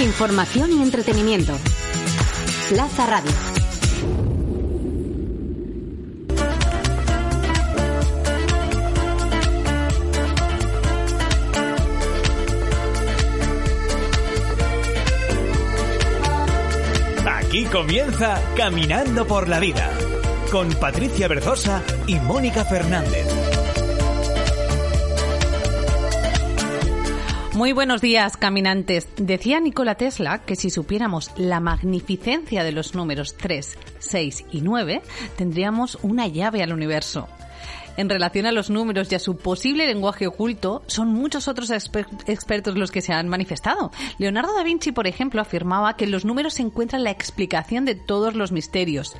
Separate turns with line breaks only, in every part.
Información y entretenimiento. Plaza Radio.
Aquí comienza Caminando por la Vida con Patricia Berzosa y Mónica Fernández.
Muy buenos días, caminantes. Decía Nikola Tesla que si supiéramos la magnificencia de los números 3, 6 y 9, tendríamos una llave al universo. En relación a los números y a su posible lenguaje oculto, son muchos otros exper expertos los que se han manifestado. Leonardo da Vinci, por ejemplo, afirmaba que en los números se la explicación de todos los misterios.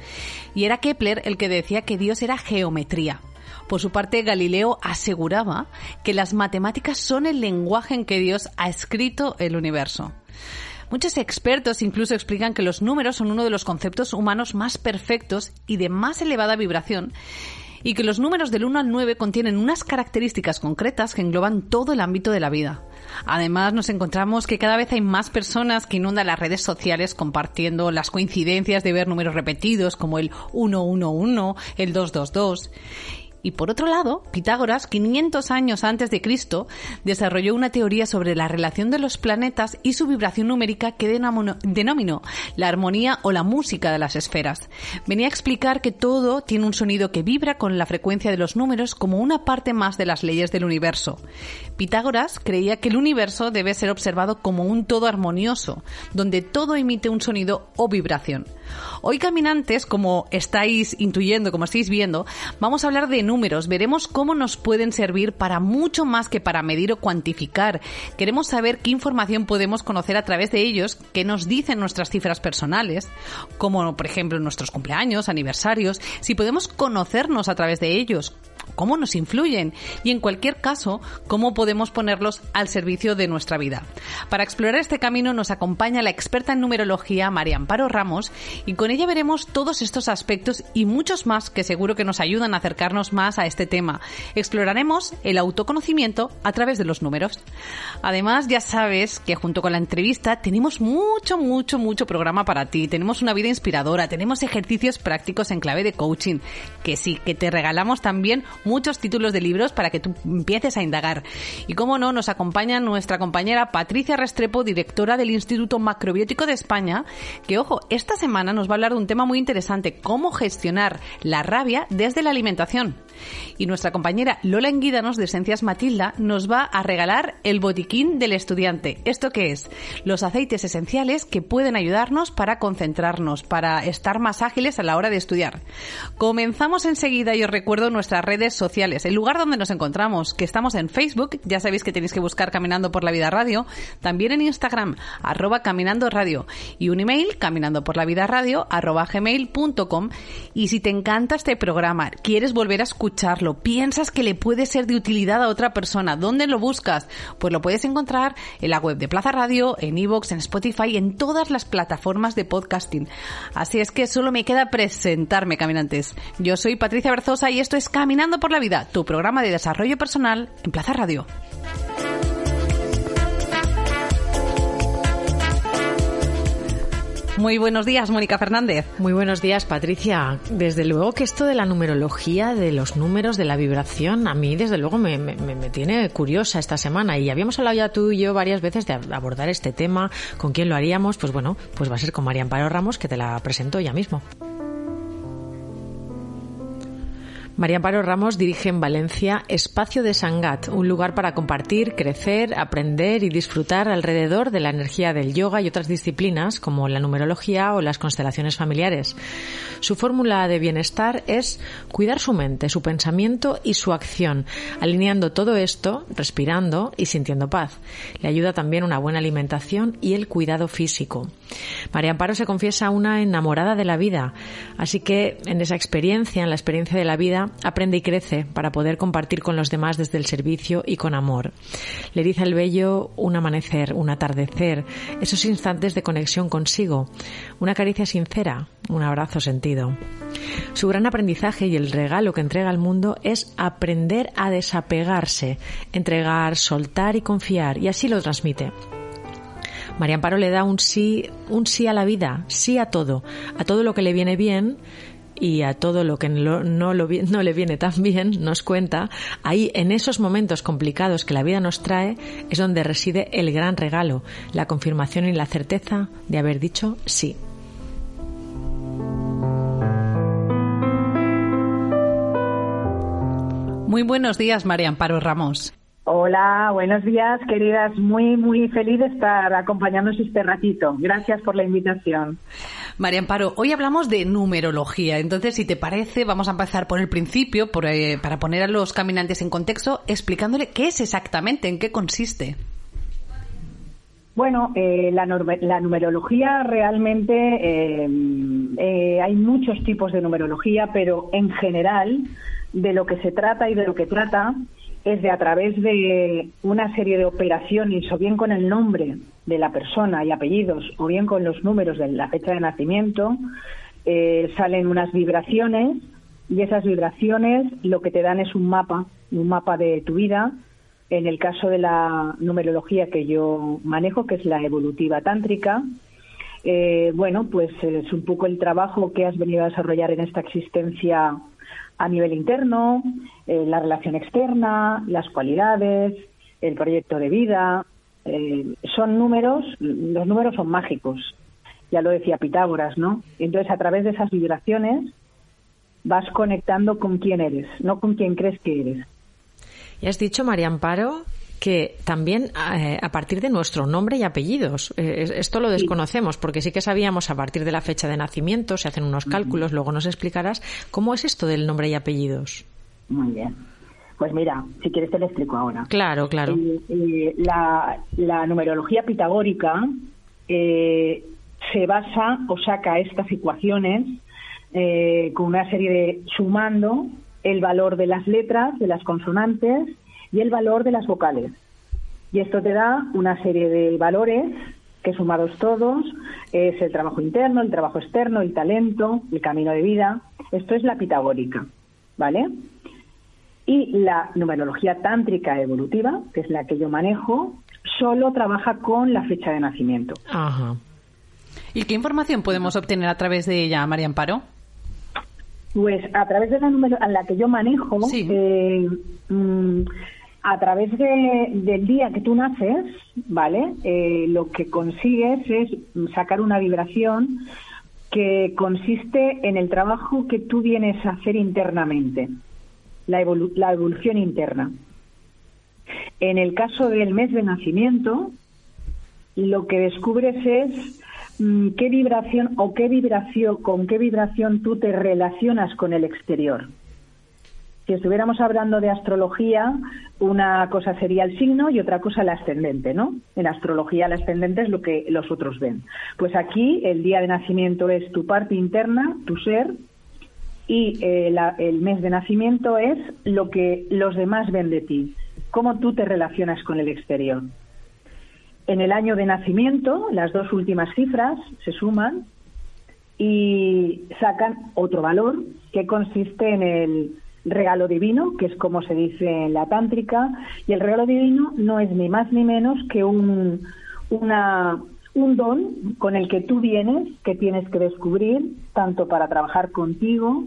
Y era Kepler el que decía que Dios era geometría. Por su parte, Galileo aseguraba que las matemáticas son el lenguaje en que Dios ha escrito el universo. Muchos expertos incluso explican que los números son uno de los conceptos humanos más perfectos y de más elevada vibración y que los números del 1 al 9 contienen unas características concretas que engloban todo el ámbito de la vida. Además, nos encontramos que cada vez hay más personas que inundan las redes sociales compartiendo las coincidencias de ver números repetidos como el 111, el 222. Y por otro lado, Pitágoras, 500 años antes de Cristo, desarrolló una teoría sobre la relación de los planetas y su vibración numérica que denominó la armonía o la música de las esferas. Venía a explicar que todo tiene un sonido que vibra con la frecuencia de los números como una parte más de las leyes del universo. Pitágoras creía que el universo debe ser observado como un todo armonioso, donde todo emite un sonido o vibración. Hoy, caminantes, como estáis intuyendo, como estáis viendo, vamos a hablar de números. Veremos cómo nos pueden servir para mucho más que para medir o cuantificar. Queremos saber qué información podemos conocer a través de ellos, qué nos dicen nuestras cifras personales, como por ejemplo nuestros cumpleaños, aniversarios, si podemos conocernos a través de ellos, cómo nos influyen y en cualquier caso cómo podemos ponerlos al servicio de nuestra vida. Para explorar este camino nos acompaña la experta en numerología María Amparo Ramos y con ella veremos todos estos aspectos y muchos más que seguro que nos ayudan a acercarnos más a este tema. Exploraremos el autoconocimiento a través de los números. Además ya sabes que junto con la entrevista tenemos mucho, mucho, mucho programa para ti. Tenemos una vida inspiradora, tenemos ejercicios prácticos en clave de coaching, que sí, que te regalamos también muchos títulos de libros para que tú empieces a indagar. Y como no, nos acompaña nuestra compañera Patricia Restrepo, directora del Instituto Macrobiótico de España, que ojo, esta semana nos va a hablar de un tema muy interesante, cómo gestionar la rabia desde la alimentación. Y nuestra compañera Lola Enguídanos de Esencias Matilda nos va a regalar el botiquín del estudiante. ¿Esto qué es? Los aceites esenciales que pueden ayudarnos para concentrarnos, para estar más ágiles a la hora de estudiar. Comenzamos enseguida y os recuerdo nuestras redes sociales, el lugar donde nos encontramos, que estamos en Facebook, ya sabéis que tenéis que buscar Caminando por la Vida Radio, también en Instagram, arroba Caminando Radio, y un email, caminando por la vida radio, arroba gmail.com. Y si te encanta este programa, quieres volver a escucharlo, piensas que le puede ser de utilidad a otra persona, ¿dónde lo buscas? Pues lo puedes encontrar en la web de Plaza Radio, en iVoox, en Spotify, en todas las plataformas de podcasting. Así es que solo me queda presentarme, caminantes. Yo soy Patricia Berzosa y esto es Caminando por la Vida, tu programa de desarrollo personal en Plaza Radio. Muy buenos días, Mónica Fernández.
Muy buenos días, Patricia. Desde luego que esto de la numerología, de los números, de la vibración, a mí desde luego me, me, me tiene curiosa esta semana. Y habíamos hablado ya tú y yo varias veces de abordar este tema. ¿Con quién lo haríamos? Pues bueno, pues va a ser con María Amparo Ramos, que te la presento ya mismo. María Amparo Ramos dirige en Valencia Espacio de Sangat, un lugar para compartir, crecer, aprender y disfrutar alrededor de la energía del yoga y otras disciplinas como la numerología o las constelaciones familiares. Su fórmula de bienestar es cuidar su mente, su pensamiento y su acción, alineando todo esto, respirando y sintiendo paz. Le ayuda también una buena alimentación y el cuidado físico. María Amparo se confiesa una enamorada de la vida, así que en esa experiencia, en la experiencia de la vida, aprende y crece para poder compartir con los demás desde el servicio y con amor. Le eriza el vello un amanecer, un atardecer, esos instantes de conexión consigo, una caricia sincera, un abrazo sentido. Su gran aprendizaje y el regalo que entrega al mundo es aprender a desapegarse, entregar, soltar y confiar, y así lo transmite. María Amparo le da un sí, un sí a la vida, sí a todo, a todo lo que le viene bien y a todo lo que no, no, no, le viene tan bien, nos cuenta, ahí en esos momentos complicados que la vida nos trae es donde reside el gran regalo, la confirmación y la certeza de haber dicho sí.
Muy buenos días, María Amparo Ramos.
Hola, buenos días, queridas. Muy, muy feliz de estar acompañándonos este ratito. Gracias por la invitación.
María Amparo, hoy hablamos de numerología. Entonces, si te parece, vamos a empezar por el principio, eh, para poner a los caminantes en contexto, explicándole qué es exactamente, en qué consiste.
Bueno, eh, la, numerología realmente eh, hay muchos tipos de numerología, pero en general de lo que se trata y de lo que trata es de a través de una serie de operaciones, o bien con el nombre de la persona y apellidos, o bien con los números de la fecha de nacimiento, eh, salen unas vibraciones y esas vibraciones lo que te dan es un mapa, un mapa de tu vida. En el caso de la numerología que yo manejo, que es la evolutiva tántrica, eh, bueno, pues es un poco el trabajo que has venido a desarrollar en esta existencia a nivel interno, eh, la relación externa, las cualidades, el proyecto de vida. Eh, son números, los números son mágicos, ya lo decía Pitágoras, ¿no? Entonces, a través de esas vibraciones vas conectando con quién eres, no con quién crees que eres.
Y has dicho, María Amparo, que también eh, a partir de nuestro nombre y apellidos. Eh, esto lo desconocemos porque sí que sabíamos a partir de la fecha de nacimiento, se hacen unos cálculos, luego nos explicarás cómo es esto del nombre y apellidos.
Muy bien. Pues mira, si quieres te lo explico ahora.
Claro, claro.
Eh, la, la, numerología pitagórica se basa o saca estas ecuaciones con una serie de sumando el valor de las letras, de las consonantes y el valor de las vocales. Y esto te da una serie de valores que sumados todos es el trabajo interno, el trabajo externo, el talento, el camino de vida. Esto es la pitagórica, ¿vale? Y la numerología tántrica evolutiva, que es la que yo manejo, solo trabaja con la fecha de nacimiento.
Ajá. ¿Y qué información podemos obtener a través de ella, María Amparo?
Pues a través de la número a la que yo manejo, eh, mm, a través del día que tú naces, ¿vale? Eh, lo que consigues es sacar una vibración que consiste en el trabajo que tú vienes a hacer internamente, la, evolución interna. En el caso del mes de nacimiento, lo que descubres es mm, qué vibración o qué vibración, con qué vibración tú te relacionas con el exterior. Si estuviéramos hablando de astrología, una cosa sería el signo y otra cosa el ascendente, ¿no? En astrología el ascendente es lo que los otros ven. Pues aquí el día de nacimiento es tu parte interna, tu ser, y eh, el mes de nacimiento es lo que los demás ven de ti, cómo tú te relacionas con el exterior. En el año de nacimiento, las dos últimas cifras se suman y sacan otro valor que consiste en el regalo divino, que es como se dice en la tántrica, y el regalo divino no es ni más ni menos que un, una, un don con el que tú vienes, que tienes que descubrir, tanto para trabajar contigo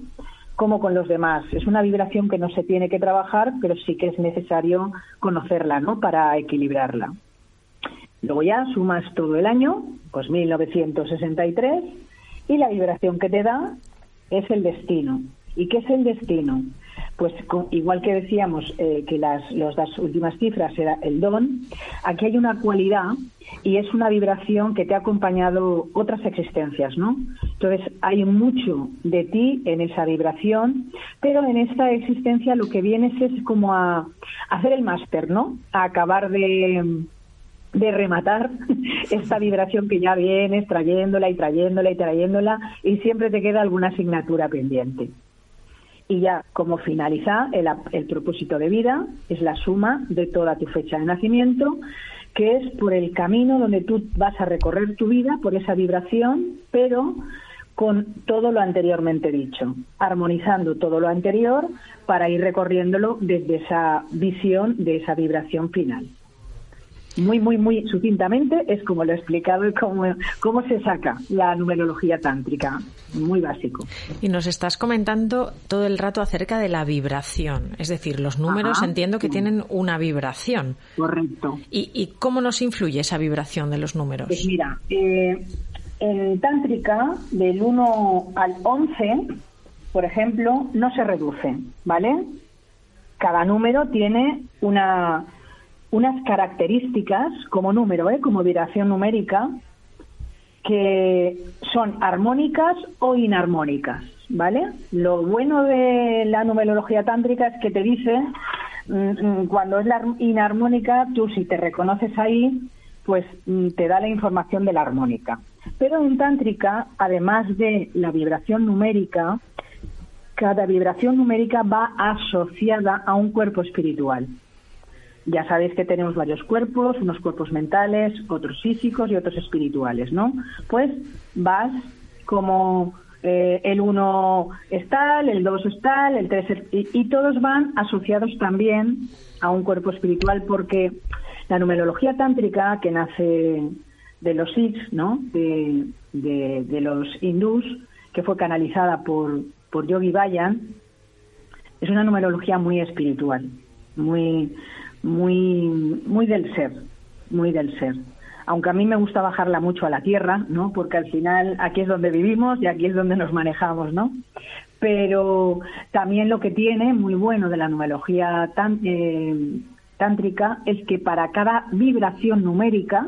como con los demás. Es una vibración que no se tiene que trabajar, pero sí que es necesario conocerla, ¿no? Para equilibrarla. Luego ya sumas todo el año, pues 1963, y la vibración que te da es el destino. ¿Y qué es el destino? Pues igual que decíamos eh, que las, las últimas cifras era el don, aquí hay una cualidad y es una vibración que te ha acompañado otras existencias, ¿no? Entonces hay mucho de ti en esa vibración, pero en esta existencia lo que vienes es como a, hacer el máster, ¿no? A acabar de de rematar esta vibración que ya vienes trayéndola y trayéndola y trayéndola y siempre te queda alguna asignatura pendiente. Y ya como finaliza, el, el propósito de vida es la suma de toda tu fecha de nacimiento, que es por el camino donde tú vas a recorrer tu vida, por esa vibración, pero con todo lo anteriormente dicho, armonizando todo lo anterior para ir recorriéndolo desde esa visión de esa vibración final. Muy, muy, muy sucintamente es como lo he explicado y cómo, cómo se saca la numerología tántrica. Muy básico.
Y nos estás comentando todo el rato acerca de la vibración. Es decir, los números entiendo que tienen una vibración.
Correcto.
¿Y, cómo nos influye esa vibración de los números?
Pues mira, eh, en tántrica, del 1 al 11, por ejemplo, no se reduce, ¿vale? Cada número tiene una unas características como número, ¿eh? como vibración numérica, que son armónicas o inarmónicas, ¿vale? Lo bueno de la numerología tántrica es que te dice mm, mm, cuando es la inarmónica, tú si te reconoces ahí, pues mm, te da la información de la armónica. Pero en tántrica, además de la vibración numérica, cada vibración numérica va asociada a un cuerpo espiritual. Ya sabéis que tenemos varios cuerpos, unos cuerpos mentales, otros físicos y otros espirituales, ¿no? Pues vas como eh, el uno es tal, el dos es tal, el tres es, y, y, todos van asociados también a un cuerpo espiritual porque la numerología tántrica que nace de los Sikhs, ¿no? De, de, los hindús, que fue canalizada por, por Yogi Bayan, es una numerología muy espiritual, muy muy, muy del ser, muy del ser. Aunque a mí me gusta bajarla mucho a la tierra, ¿no? Porque al final aquí es donde vivimos y aquí es donde nos manejamos, ¿no? Pero también lo que tiene muy bueno de la numerología eh, tántrica es que para cada vibración numérica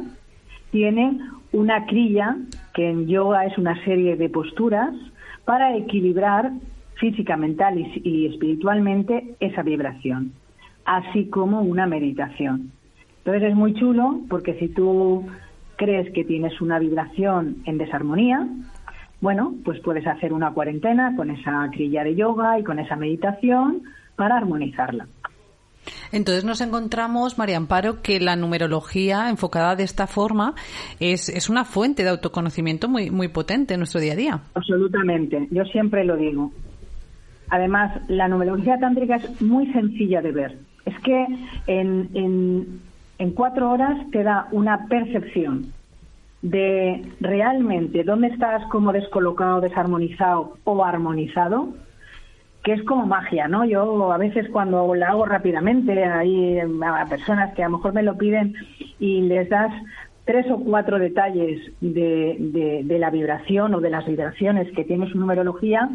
tiene una crilla, que en yoga es una serie de posturas, para equilibrar física, mental y espiritualmente esa vibración así como una meditación. Entonces es muy chulo porque si tú crees que tienes una vibración en desarmonía, bueno, pues puedes hacer una cuarentena con esa crilla de yoga y con esa meditación para armonizarla.
Entonces nos encontramos, María Amparo, que la numerología enfocada de esta forma es, es una fuente de autoconocimiento muy, muy potente en nuestro día a día.
Absolutamente, yo siempre lo digo. Además, la numerología tántrica es muy sencilla de ver. Es que en, en, cuatro horas te da una percepción de realmente dónde estás como descolocado, desarmonizado o armonizado, que es como magia, ¿no? Yo a veces cuando la hago rápidamente, hay a personas que a lo mejor me lo piden y les das tres o cuatro detalles de, de, de la vibración o de las vibraciones que tiene su numerología,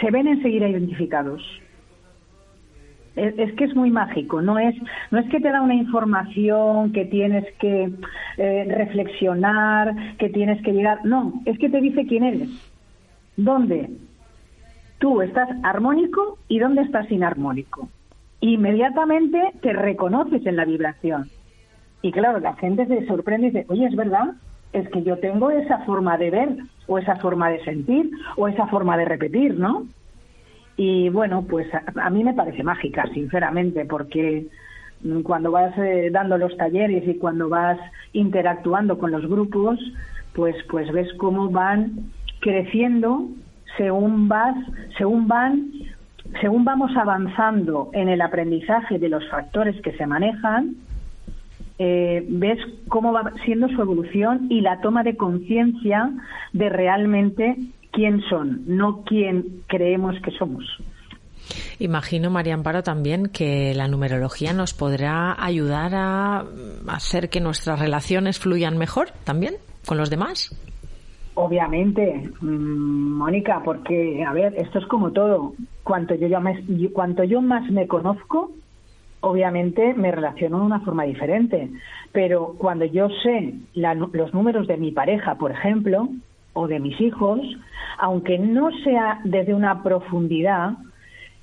se ven enseguida identificados es, que es muy mágico, no es, no es que te da una información que tienes que eh, reflexionar, que tienes que llegar, no, es que te dice quién eres, dónde tú estás armónico y dónde estás inarmónico. Inmediatamente te reconoces en la vibración. Y claro, la gente se sorprende y dice, oye, es verdad, es que yo tengo esa forma de ver, o esa forma de sentir, o esa forma de repetir, ¿no? Y bueno, pues a, mí me parece mágica, sinceramente, porque mm, cuando vas eh, dando los talleres y cuando vas interactuando con los grupos, pues pues ves cómo van creciendo según vas, según van, según vamos avanzando en el aprendizaje de los factores que se manejan, eh, ves cómo va siendo su evolución y la toma de conciencia de realmente quién son, no quién creemos que somos.
Imagino, María Amparo, también que la numerología nos podrá ayudar a hacer que nuestras relaciones fluyan mejor también con los demás.
Obviamente, mm, Mónica, porque, a ver, esto es como todo. Cuanto yo, cuanto yo más me conozco, obviamente me relaciono de una forma diferente. Pero cuando yo sé los números de mi pareja, por ejemplo, o de mis hijos, aunque no sea desde una profundidad,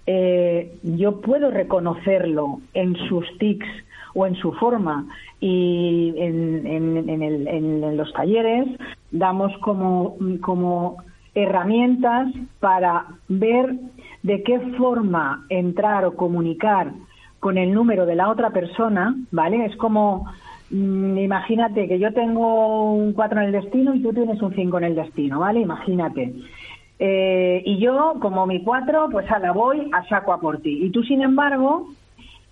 eh, yo puedo reconocerlo en sus tics o en su forma y en, los talleres damos como, como herramientas para ver de qué forma entrar o comunicar con el número de la otra persona, ¿vale? Es como imagínate que yo tengo un 4 en el destino y tú tienes un 5 en el destino, ¿vale? Imagínate. Eh, y yo, como mi 4, pues a la voy a saco a por ti. Y tú, sin embargo,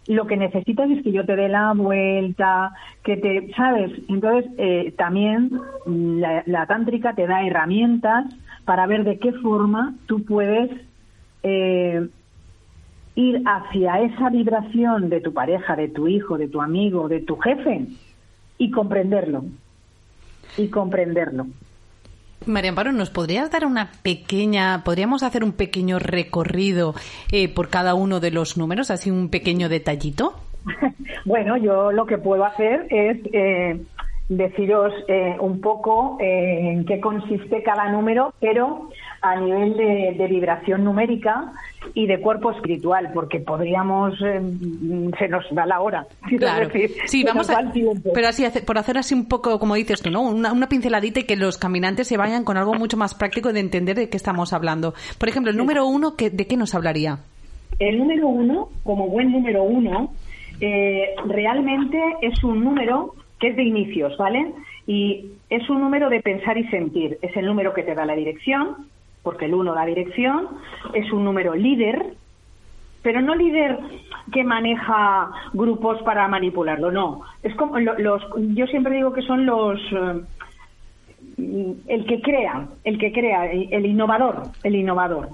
lo que necesitas es que yo te dé la vuelta, que te, ¿sabes? Entonces, eh, también la, tántrica te da herramientas para ver de qué forma tú puedes eh, ir hacia esa vibración de tu pareja, de tu hijo, de tu amigo, de tu jefe y comprenderlo. Y comprenderlo.
María Amparo, ¿nos podrías dar una pequeña, podríamos hacer un pequeño recorrido eh, por cada uno de los números, así un pequeño detallito?
bueno, yo lo que puedo hacer es eh, deciros eh, un poco en qué consiste cada número, pero a nivel de, vibración numérica y de cuerpo espiritual, porque podríamos, eh, se nos da la hora.
Claro. sí, vamos a, pero así, por hacer así un poco, como dices tú, ¿no? Una, pinceladita y que los caminantes se vayan con algo mucho más práctico de entender de qué estamos hablando. Por ejemplo, el número uno, ¿de qué nos hablaría?
El número uno, como buen número uno, eh, realmente es un número que es de inicios, ¿vale? Y es un número de pensar y sentir. Es el número que te da la dirección, porque el 1 da dirección, es un número líder, pero no líder que maneja grupos para manipularlo, no. Es como los, yo siempre digo que son los eh, el que crea, el que crea, el innovador, el innovador,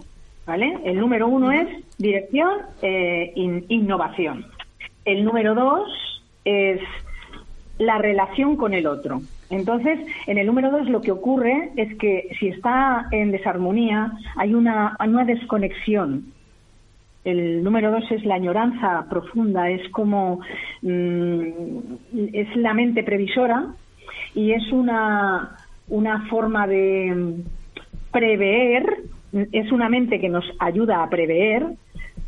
¿vale? El número uno es dirección, e innovación. El número dos es la relación con el otro. Entonces, en el número dos lo que ocurre es que si está en desarmonía, hay una, una desconexión. El número dos es la añoranza profunda, es como mm, es la mente previsora y es una, una forma de prever, es una mente que nos ayuda a prever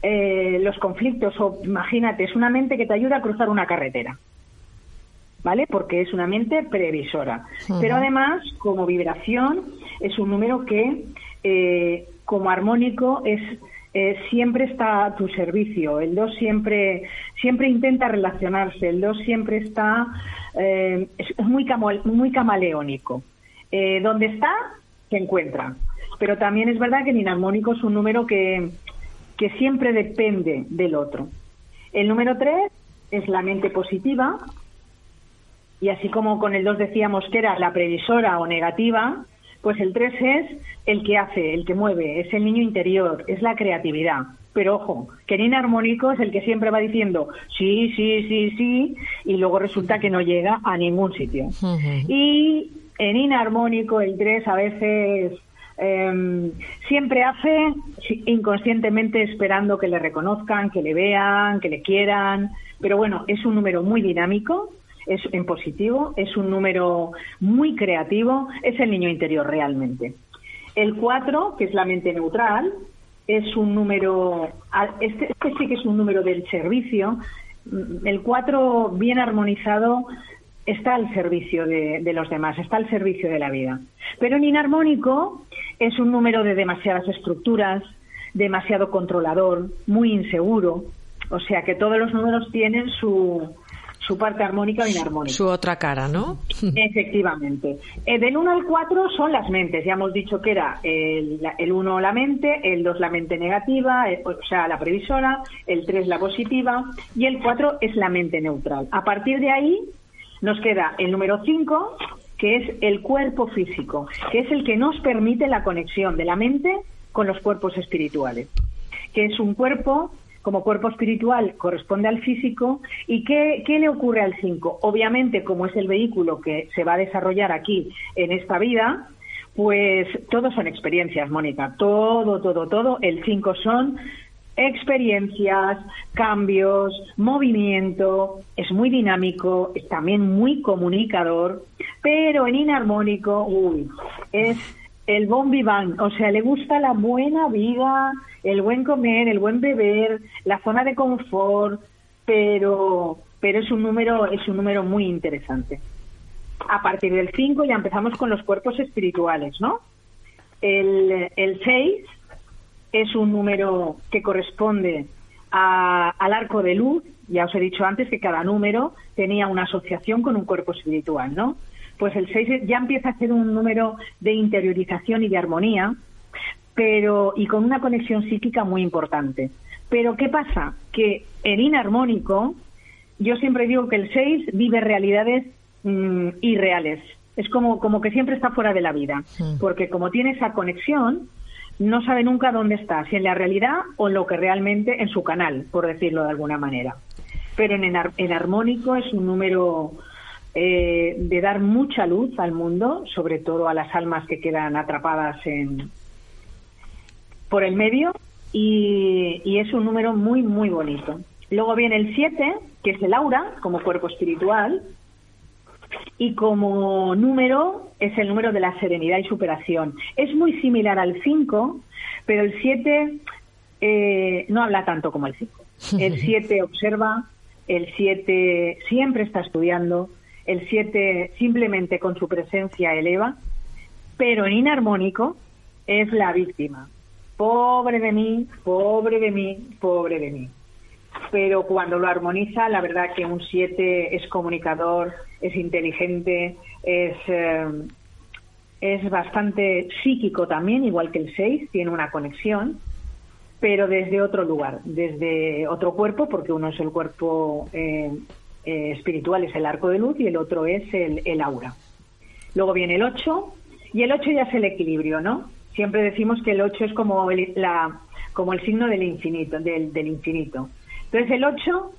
eh, los conflictos, o imagínate, es una mente que te ayuda a cruzar una carretera. ¿Vale? Porque es una mente previsora. Pero además, como vibración, es un número que, eh, como armónico, es eh, siempre está a tu servicio. El 2 siempre, siempre intenta relacionarse. El 2 siempre está, eh, es muy, muy camaleónico. donde está, se encuentra. Pero también es verdad que el inarmónico es un número que, que siempre depende del otro. El número 3 es la mente positiva, y así como con el 2 decíamos que era la previsora o negativa, pues el 3 es el que hace, el que mueve, es el niño interior, es la creatividad. Pero ojo, que en inarmónico es el que siempre va diciendo sí, sí, sí, sí, y luego resulta que no llega a ningún sitio. Y en inarmónico el 3 a veces em, siempre hace inconscientemente esperando que le reconozcan, que le vean, que le quieran. Pero bueno, es un número muy dinámico es en positivo, es un número muy creativo, es el niño interior realmente. El 4, que es la mente neutral, es un número, este, este, sí que es un número del servicio. El 4 bien armonizado está al servicio de, de, los demás, está al servicio de la vida. Pero en inarmónico es un número de demasiadas estructuras, demasiado controlador, muy inseguro. O sea que todos los números tienen su, su parte armónica o inarmónica.
Su otra cara, ¿no?
Efectivamente. Eh, del 1 al 4 son las mentes. Ya hemos dicho que era el 1 la mente, el 2 la mente negativa, eh, o sea, la previsora, el 3 la positiva y el 4 es la mente neutral. A partir de ahí nos queda el número 5, que es el cuerpo físico, que es el que nos permite la conexión de la mente con los cuerpos espirituales, que es un cuerpo como cuerpo espiritual corresponde al físico. ¿Y qué, le ocurre al 5? Obviamente, como es el vehículo que se va a desarrollar aquí en esta vida, pues todo son experiencias, Mónica. Todo, todo, todo. El 5 son experiencias, cambios, movimiento, es muy dinámico, es también muy comunicador, pero en inarmónico, uy, es el bon vivant, o sea, le gusta la buena vida, el buen comer, el buen beber, la zona de confort, pero pero es un número es un número muy interesante. A partir del 5 ya empezamos con los cuerpos espirituales, ¿no? El, el 6 es un número que corresponde al arco de luz. Ya os he dicho antes que cada número tenía una asociación con un cuerpo espiritual, ¿no? Pues el 6 ya empieza a ser un número de interiorización y de armonía, pero y con una conexión psíquica muy importante. Pero ¿qué pasa? Que el inarmónico, yo siempre digo que el 6 vive realidades mm, irreales. Es como, como que siempre está fuera de la vida. Porque como tiene esa conexión, no sabe nunca dónde está, si en la realidad o en lo que realmente en su canal, por decirlo de alguna manera. Pero en, en armónico es un número eh, de dar mucha luz al mundo, sobre todo a las almas que quedan atrapadas en, por el medio, y, y es un número muy, muy bonito. Luego viene el 7, que es el aura, como cuerpo espiritual, y como número es el número de la serenidad y superación. Es muy similar al 5, pero el 7 eh, no habla tanto como el 5. El 7 observa, el 7 siempre está estudiando, el 7 simplemente con su presencia eleva, pero en inarmónico es la víctima. Pobre de mí, pobre de mí, pobre de mí pero cuando lo armoniza, la verdad que un 7 es comunicador, es inteligente, es, eh, es bastante psíquico también, igual que el 6, tiene una conexión, pero desde otro lugar, desde otro cuerpo, porque uno es el cuerpo eh, eh, espiritual, es el arco de luz, y el otro es el, el aura. Luego viene el 8, y el 8 ya es el equilibrio, ¿no? Siempre decimos que el 8 es como el, la, como el signo del infinito, del, del infinito. Entonces el 8,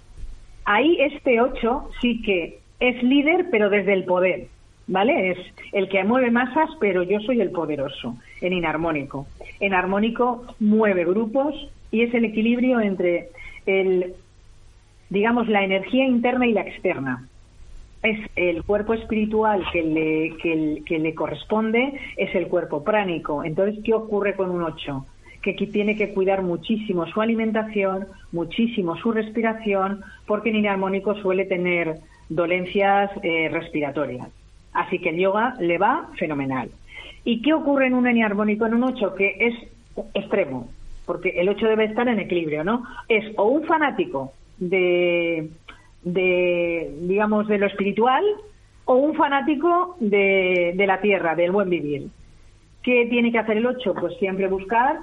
ahí este 8 sí que es líder, pero desde el poder, ¿vale? Es el que mueve masas, pero yo soy el poderoso, en inarmónico. En armónico mueve grupos y es el equilibrio entre el, digamos, la energía interna y la externa. Es el cuerpo espiritual que le, que, que le corresponde, es el cuerpo pránico. Entonces, ¿qué ocurre con un 8? que tiene que cuidar muchísimo su alimentación, muchísimo su respiración, porque el inarmónico suele tener dolencias eh, respiratorias. Así que el yoga le va fenomenal. ¿Y qué ocurre en un inarmónico en un 8? Que es extremo, porque el 8 debe estar en equilibrio, ¿no? Es o un fanático de, de digamos, de lo espiritual o un fanático de, de la tierra, del buen vivir. ¿Qué tiene que hacer el 8? Pues siempre buscar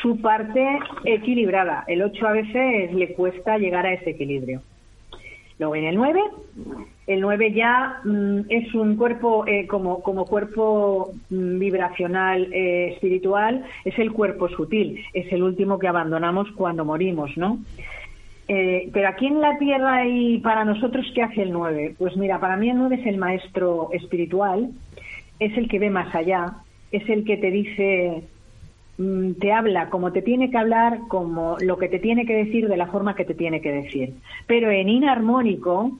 su parte equilibrada. El 8 a veces le cuesta llegar a ese equilibrio. Luego en el 9, el 9 ya mm, es un cuerpo eh, como, como cuerpo mm, vibracional eh, espiritual, es el cuerpo sutil, es el último que abandonamos cuando morimos, ¿no? Eh, pero aquí en la Tierra y para nosotros, ¿qué hace el 9? Pues mira, para mí el 9 es el maestro espiritual, es el que ve más allá, es el que te dice Mm, te habla como te tiene que hablar, como lo que te tiene que decir, de la forma que te tiene que decir. Pero en inarmónico,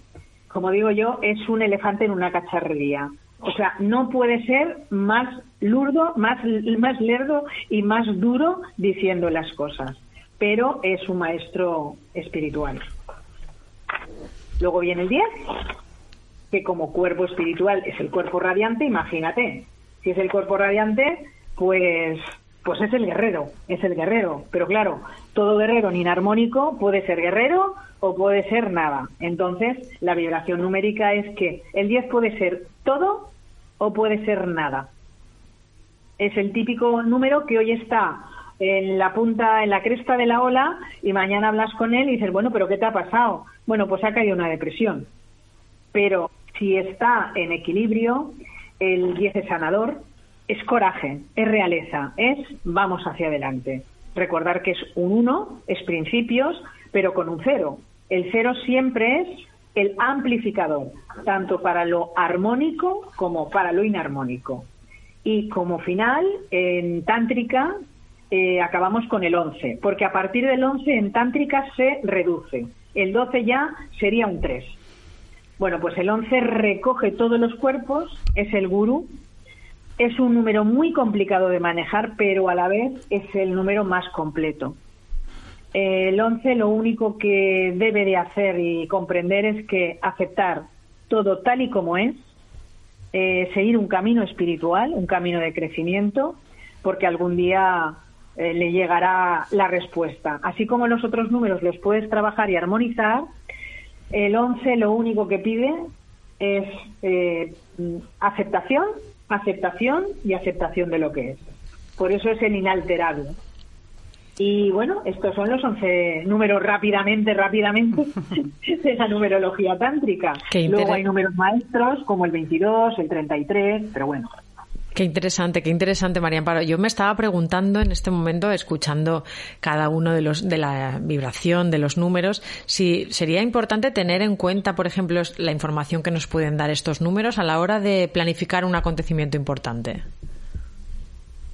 como digo yo, es un elefante en una cacharrería. O sea, no puede ser más lurdo, más, más lerdo y más duro diciendo las cosas. Pero es un maestro espiritual. Luego viene el 10, que como cuerpo espiritual es el cuerpo radiante, imagínate. Si es el cuerpo radiante, pues pues es el guerrero, es el guerrero. Pero claro, todo guerrero ni inarmónico puede ser guerrero o puede ser nada. Entonces, la vibración numérica es que el 10 puede ser todo o puede ser nada. Es el típico número que hoy está en la punta, en la cresta de la ola y mañana hablas con él y dices, bueno, pero ¿qué te ha pasado? Bueno, pues ha caído una depresión. Pero si está en equilibrio, el 10 es sanador, es coraje, es realeza, es vamos hacia adelante. Recordar que es un uno, es principios, pero con un cero. El cero siempre es el amplificador, tanto para lo armónico como para lo inarmónico. Y como final, en tántrica eh, acabamos con el 11, porque a partir del 11 en tántrica se reduce. El 12 ya sería un 3. Bueno, pues el 11 recoge todos los cuerpos, es el gurú, es un número muy complicado de manejar, pero a la vez es el número más completo. El 11 lo único que debe de hacer y comprender es que aceptar todo tal y como es, eh, seguir un camino espiritual, un camino de crecimiento, porque algún día eh, le llegará la respuesta. Así como los otros números los puedes trabajar y armonizar, el 11 lo único que pide es eh, aceptación aceptación y aceptación de lo que es. Por eso es el inalterable. Y bueno, estos son los 11 números rápidamente, rápidamente de la numerología tántrica. Luego hay números maestros como el 22, el 33, pero bueno,
Qué interesante, qué interesante, María Amparo. Yo me estaba preguntando en este momento, escuchando cada uno de los de la vibración, de los números, si sería importante tener en cuenta, por ejemplo, la información que nos pueden dar estos números a la hora de planificar un acontecimiento importante.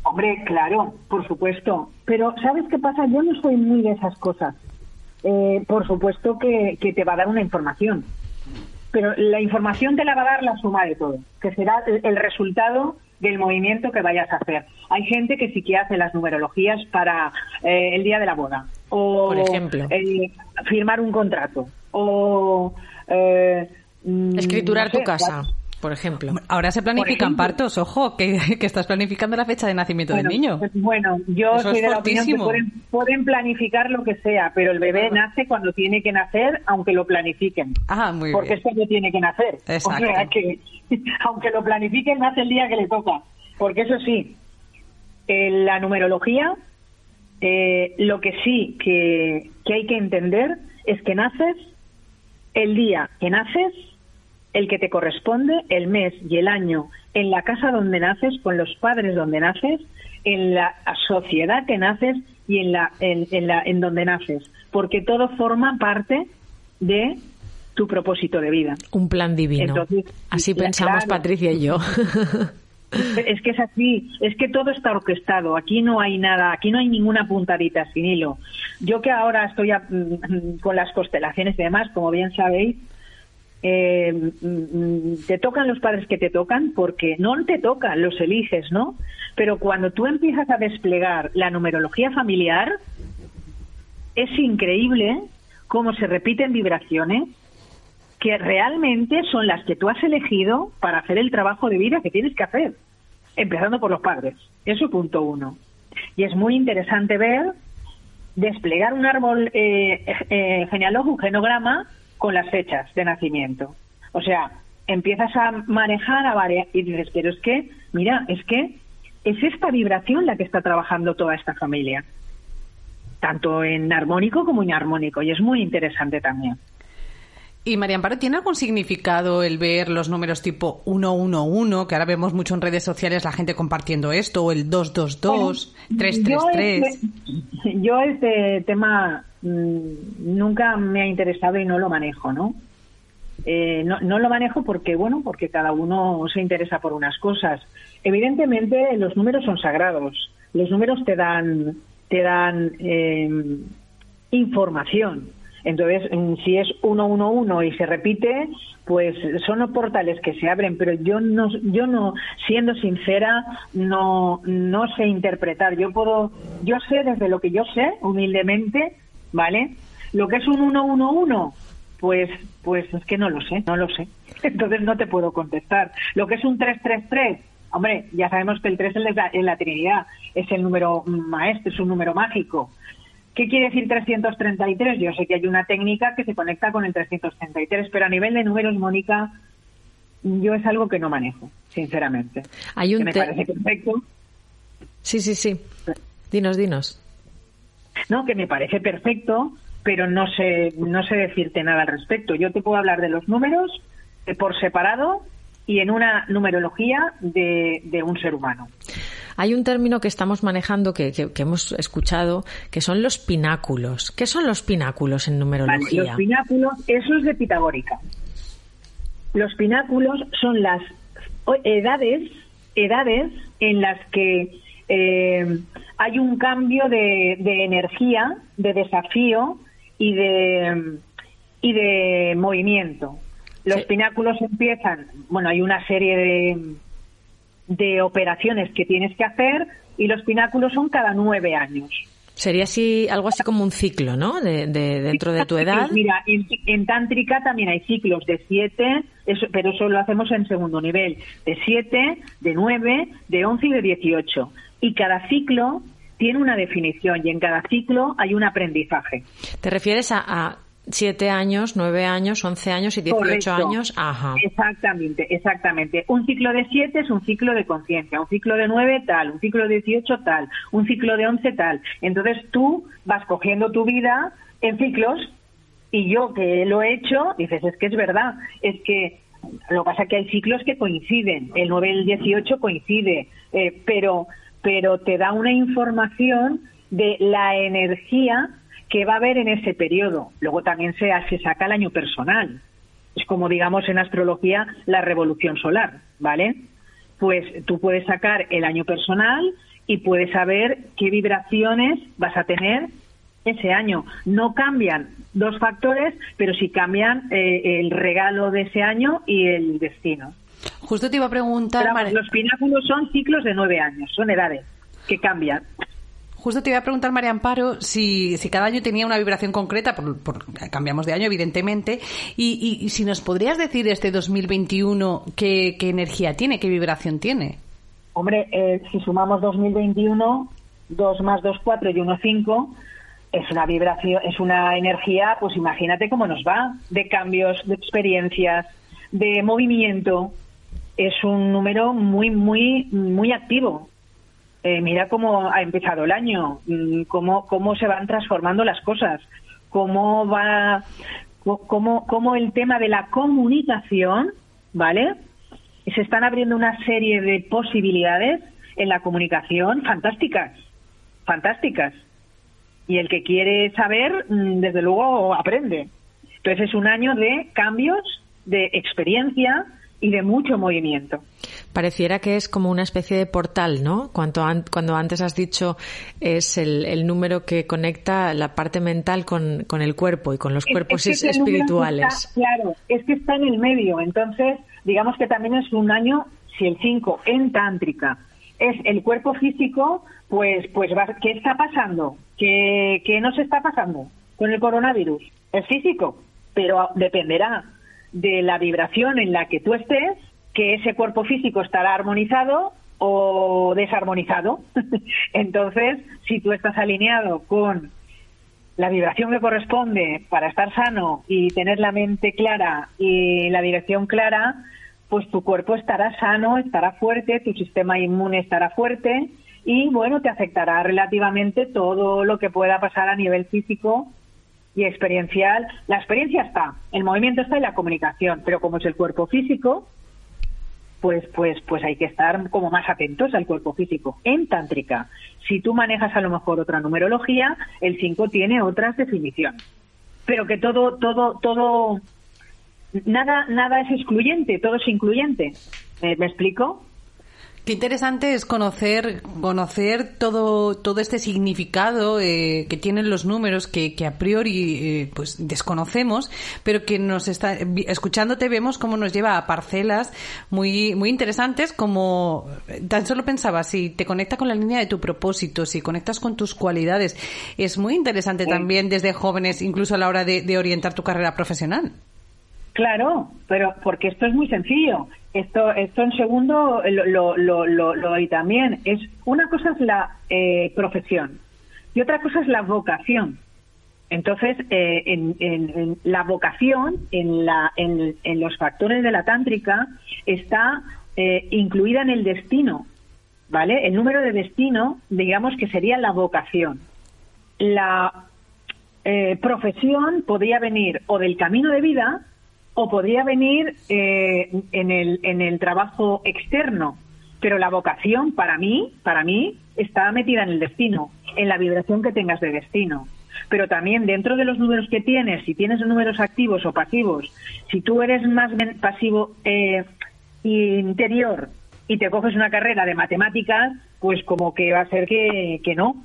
Hombre, claro, por supuesto. Pero ¿sabes qué pasa? Yo no soy muy de esas cosas. Eh, por supuesto que, que te va a dar una información. Pero la información te la va a dar la suma de todo, que será el resultado del movimiento que vayas a hacer. Hay gente que sí que hace las numerologías para eh, el día de la boda. O,
Por ejemplo.
Eh, firmar un contrato. O. Eh,
mm, Escriturar tu casa. Por ejemplo.
Ahora se planifican partos, ojo, que, estás planificando la fecha de nacimiento del niño.
Pues, bueno, yo soy de la opinión que pueden, planificar lo que sea, pero el bebé nace cuando tiene que nacer, aunque lo planifiquen.
Ah, muy
porque
bien.
Porque es tiene que nacer.
Exacto.
O sea que, aunque lo planifiquen, nace el día que le toca. Porque eso sí, en la numerología, eh, lo que sí que, que hay que entender es que naces el día que naces el que te corresponde, el mes y el año, en la casa donde naces, con los padres donde naces, en la sociedad que naces y en la en, la en donde naces, porque todo forma parte de tu propósito de vida.
Un plan divino. así pensamos Patricia y yo.
Es que es así, es que todo está orquestado, aquí no hay nada, aquí no hay ninguna puntadita sin hilo. Yo que ahora estoy mm, con las constelaciones y demás, como bien sabéis, eh, mm, te tocan los padres que te tocan porque no te tocan, los eliges, ¿no? Pero cuando tú empiezas a desplegar la numerología familiar, es increíble cómo se repiten vibraciones que realmente son las que tú has elegido para hacer el trabajo de vida que tienes que hacer, empezando por los padres. Eso punto uno. Y es muy interesante ver desplegar un árbol eh, eh, genealógico, un genograma, con las fechas de nacimiento. O sea, empiezas a manejar a varias y dices, pero es que, mira, es que es esta vibración la que está trabajando toda esta familia, tanto en armónico como en armónico, y es muy interesante también.
Y María Amparo, ¿tiene algún significado el ver los números tipo 111, que ahora vemos mucho en redes sociales la gente compartiendo esto, o el 222, 333?
Este, yo este tema nunca me ha interesado y no lo manejo, ¿no? Eh, no, no, lo manejo porque, bueno, porque cada uno se interesa por unas cosas. Evidentemente, los números son sagrados. Los números te dan, te dan em, información. Entonces, mm, si es 111 y se repite, pues son portales que se abren, pero yo no, yo no, siendo sincera, no, no sé interpretar. Yo puedo, yo sé desde lo que yo sé, humildemente, ¿vale? Lo que es un 111, pues, pues es que no lo sé, no lo sé. Entonces no te puedo contestar. Lo que es un 333, hombre, ya sabemos que el 3 es la, en la Trinidad, es el número maestro, es un número mágico. ¿Qué quiere decir 333? Yo sé que hay una técnica que se conecta con el 333, pero a nivel de números, Mónica, yo es algo que no manejo, sinceramente.
Hay un
me parece perfecto.
Sí, sí, sí. Dinos, dinos.
No, que me parece perfecto, pero no sé, no sé decirte nada al respecto. Yo te puedo hablar de los números eh, por separado y en una numerología de, un ser humano.
Hay un término que estamos manejando, que, hemos escuchado, que son los pináculos. ¿Qué son los pináculos en numerología?
los pináculos, eso es de Pitagórica. Los pináculos son las edades, edades en las que eh, hay un cambio de, energía, de desafío y de, y de movimiento. Los pináculos empiezan, bueno, hay una serie de, de operaciones que tienes que hacer y los pináculos son cada nueve años.
Sería así, algo así como un ciclo, ¿no? De, dentro de tu edad.
Mira, en, Tántrica también hay ciclos de siete, pero eso lo hacemos en segundo nivel, de siete, de nueve, de once y de dieciocho y cada ciclo tiene una definición y en cada ciclo hay un aprendizaje.
¿Te refieres a, 7 años, 9 años, 11 años y 18 años. Ajá.
Exactamente, exactamente. Un ciclo de 7 es un ciclo de conciencia, un ciclo de 9 tal, un ciclo de 18 tal, un ciclo de 11 tal. Entonces tú vas cogiendo tu vida en ciclos y yo que lo he hecho, dices, es que es verdad, es que lo que pasa es que hay ciclos que coinciden, el 9 y el 18 coincide, eh, pero, pero te da una información de la energía que va a haber en ese periodo. Luego también se, se saca el año personal. Es como, digamos, en astrología la revolución solar, ¿vale? Pues tú puedes sacar el año personal y puedes saber qué vibraciones vas a tener ese año. No cambian dos factores, pero sí cambian eh, el regalo de ese año y el destino.
Justo te iba a preguntar.
los pináculos son ciclos de nueve años, son edades que cambian.
Justo te iba a preguntar, María Amparo, si, si cada año tenía una vibración concreta, por, cambiamos de año, evidentemente, y, si nos podrías decir este 2021 qué, qué energía tiene, qué vibración tiene.
Hombre, eh, si sumamos 2021, 2 más 2, 4 y 1, 5, es una vibración, es una energía, pues imagínate cómo nos va, de cambios, de experiencias, de movimiento. Es un número muy, muy, muy activo. Eh, mira cómo ha empezado el año, mm, cómo, cómo se van transformando las cosas, cómo va, cómo, cómo el tema de la comunicación, ¿vale? Se están abriendo una serie de posibilidades en la comunicación fantásticas, fantásticas y el que quiere saber, mm, desde luego, aprende. Entonces es un año de cambios, de experiencia y de mucho movimiento.
Pareciera que es como una especie de portal, ¿no? Cuando, cuando antes has dicho es el, número que conecta la parte mental con, el cuerpo y con los cuerpos espirituales.
claro, es que está en el medio. Entonces, digamos que también es un año, si el 5 en tántrica es el cuerpo físico, pues, pues ¿qué está pasando? ¿Qué, ¿Qué nos está pasando con el coronavirus? Es físico, pero dependerá de la vibración en la que tú estés, que ese cuerpo físico estará armonizado o desarmonizado. Entonces, si tú estás alineado con la vibración que corresponde para estar sano y tener la mente clara y la dirección clara, pues tu cuerpo estará sano, estará fuerte, tu sistema inmune estará fuerte y bueno, te afectará relativamente todo lo que pueda pasar a nivel físico y experiencial. La experiencia está, el movimiento está y la comunicación, pero como es el cuerpo físico, pues, pues, pues hay que estar como más atentos al cuerpo físico. En tántrica, si tú manejas a lo mejor otra numerología, el 5 tiene otras definiciones. Pero que todo, todo, todo, nada, nada es excluyente, todo es incluyente. ¿Me explico?
Qué interesante es conocer, conocer todo, todo este significado eh, que tienen los números que, que a priori eh, pues desconocemos, pero que nos está escuchándote vemos cómo nos lleva a parcelas muy, muy interesantes, como tan solo pensaba, si te conecta con la línea de tu propósito, si conectas con tus cualidades, es muy interesante también desde jóvenes, incluso a la hora de orientar tu carrera profesional.
Claro, pero porque esto es muy sencillo. Esto, esto en segundo lo, lo, lo, lo también. Es una cosa es la eh, profesión y otra cosa es la vocación. Entonces, eh, en, en, la vocación, en, la, en, en, los factores de la tántrica, está eh, incluida en el destino, ¿vale? El número de destino, digamos que sería la vocación. La profesión podría venir o del camino de vida o podría venir eh, en, el, en el trabajo externo. Pero la vocación, para mí, para mí, está metida en el destino, en la vibración que tengas de destino. Pero también dentro de los números que tienes, si tienes números activos o pasivos, si tú eres más pasivo eh, interior y te coges una carrera de matemáticas, pues como que va a ser que, que no,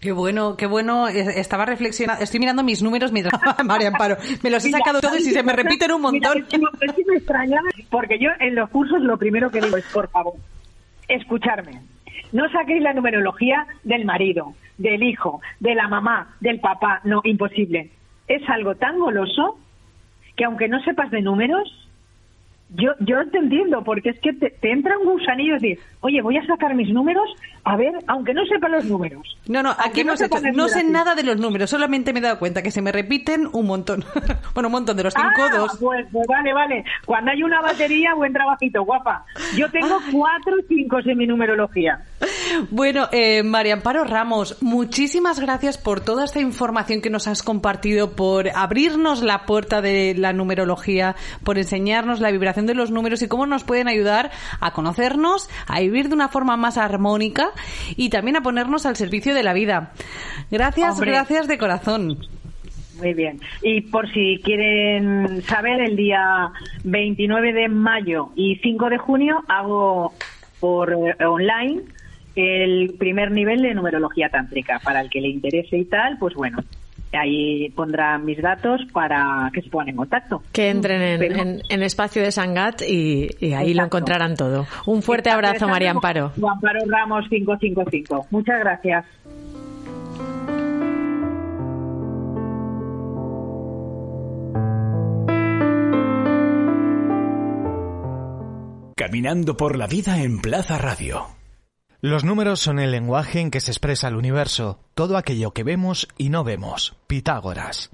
Qué bueno, qué bueno. Estaba reflexionando. Estoy mirando mis números mientras María Amparo. Me los he sacado todos y se me repiten un montón.
me extrañaba porque yo en los cursos lo primero que digo es, por favor, escucharme. No saquéis la numerología del marido, del hijo, de la mamá, del papá. No, imposible. Es algo tan goloso que aunque no sepas de números, yo, yo te entiendo, porque es que te, entra un gusanillo de decir, oye, voy a sacar mis números, a ver, aunque no sepa los números.
No, no, aquí no, no sé nada de los números, solamente me he dado cuenta que se me repiten un montón. bueno, un montón de los cinco,
ah,
dos.
Pues, pues, vale, vale. Cuando hay una batería, buen trabajito, guapa. Yo tengo cuatro cinco en mi numerología.
Bueno, eh, María Amparo Ramos, muchísimas gracias por toda esta información que nos has compartido, por abrirnos la puerta de la numerología, por enseñarnos la vibración de los números y cómo nos pueden ayudar a conocernos, a vivir de una forma más armónica y también a ponernos al servicio de la vida. Gracias, gracias de corazón.
Muy bien. Y por si quieren saber, el día 29 de mayo y 5 de junio hago por eh, online el primer nivel de numerología tántrica. Para el que le interese y tal, pues bueno, ahí pondrá mis datos para que se pongan en contacto.
Que entren en, en, espacio de Sangat y, ahí lo encontrarán todo. Un fuerte abrazo, María Amparo.
Amparo Ramos 555. Muchas gracias.
Caminando por la vida en Plaza Radio.
Los números son el lenguaje en que se expresa el universo, todo aquello que vemos y no vemos. Pitágoras.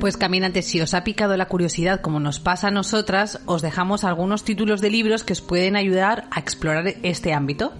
Pues caminantes, si os ha picado la curiosidad como nos pasa a nosotras, os dejamos algunos títulos de libros que os pueden ayudar a explorar este ámbito.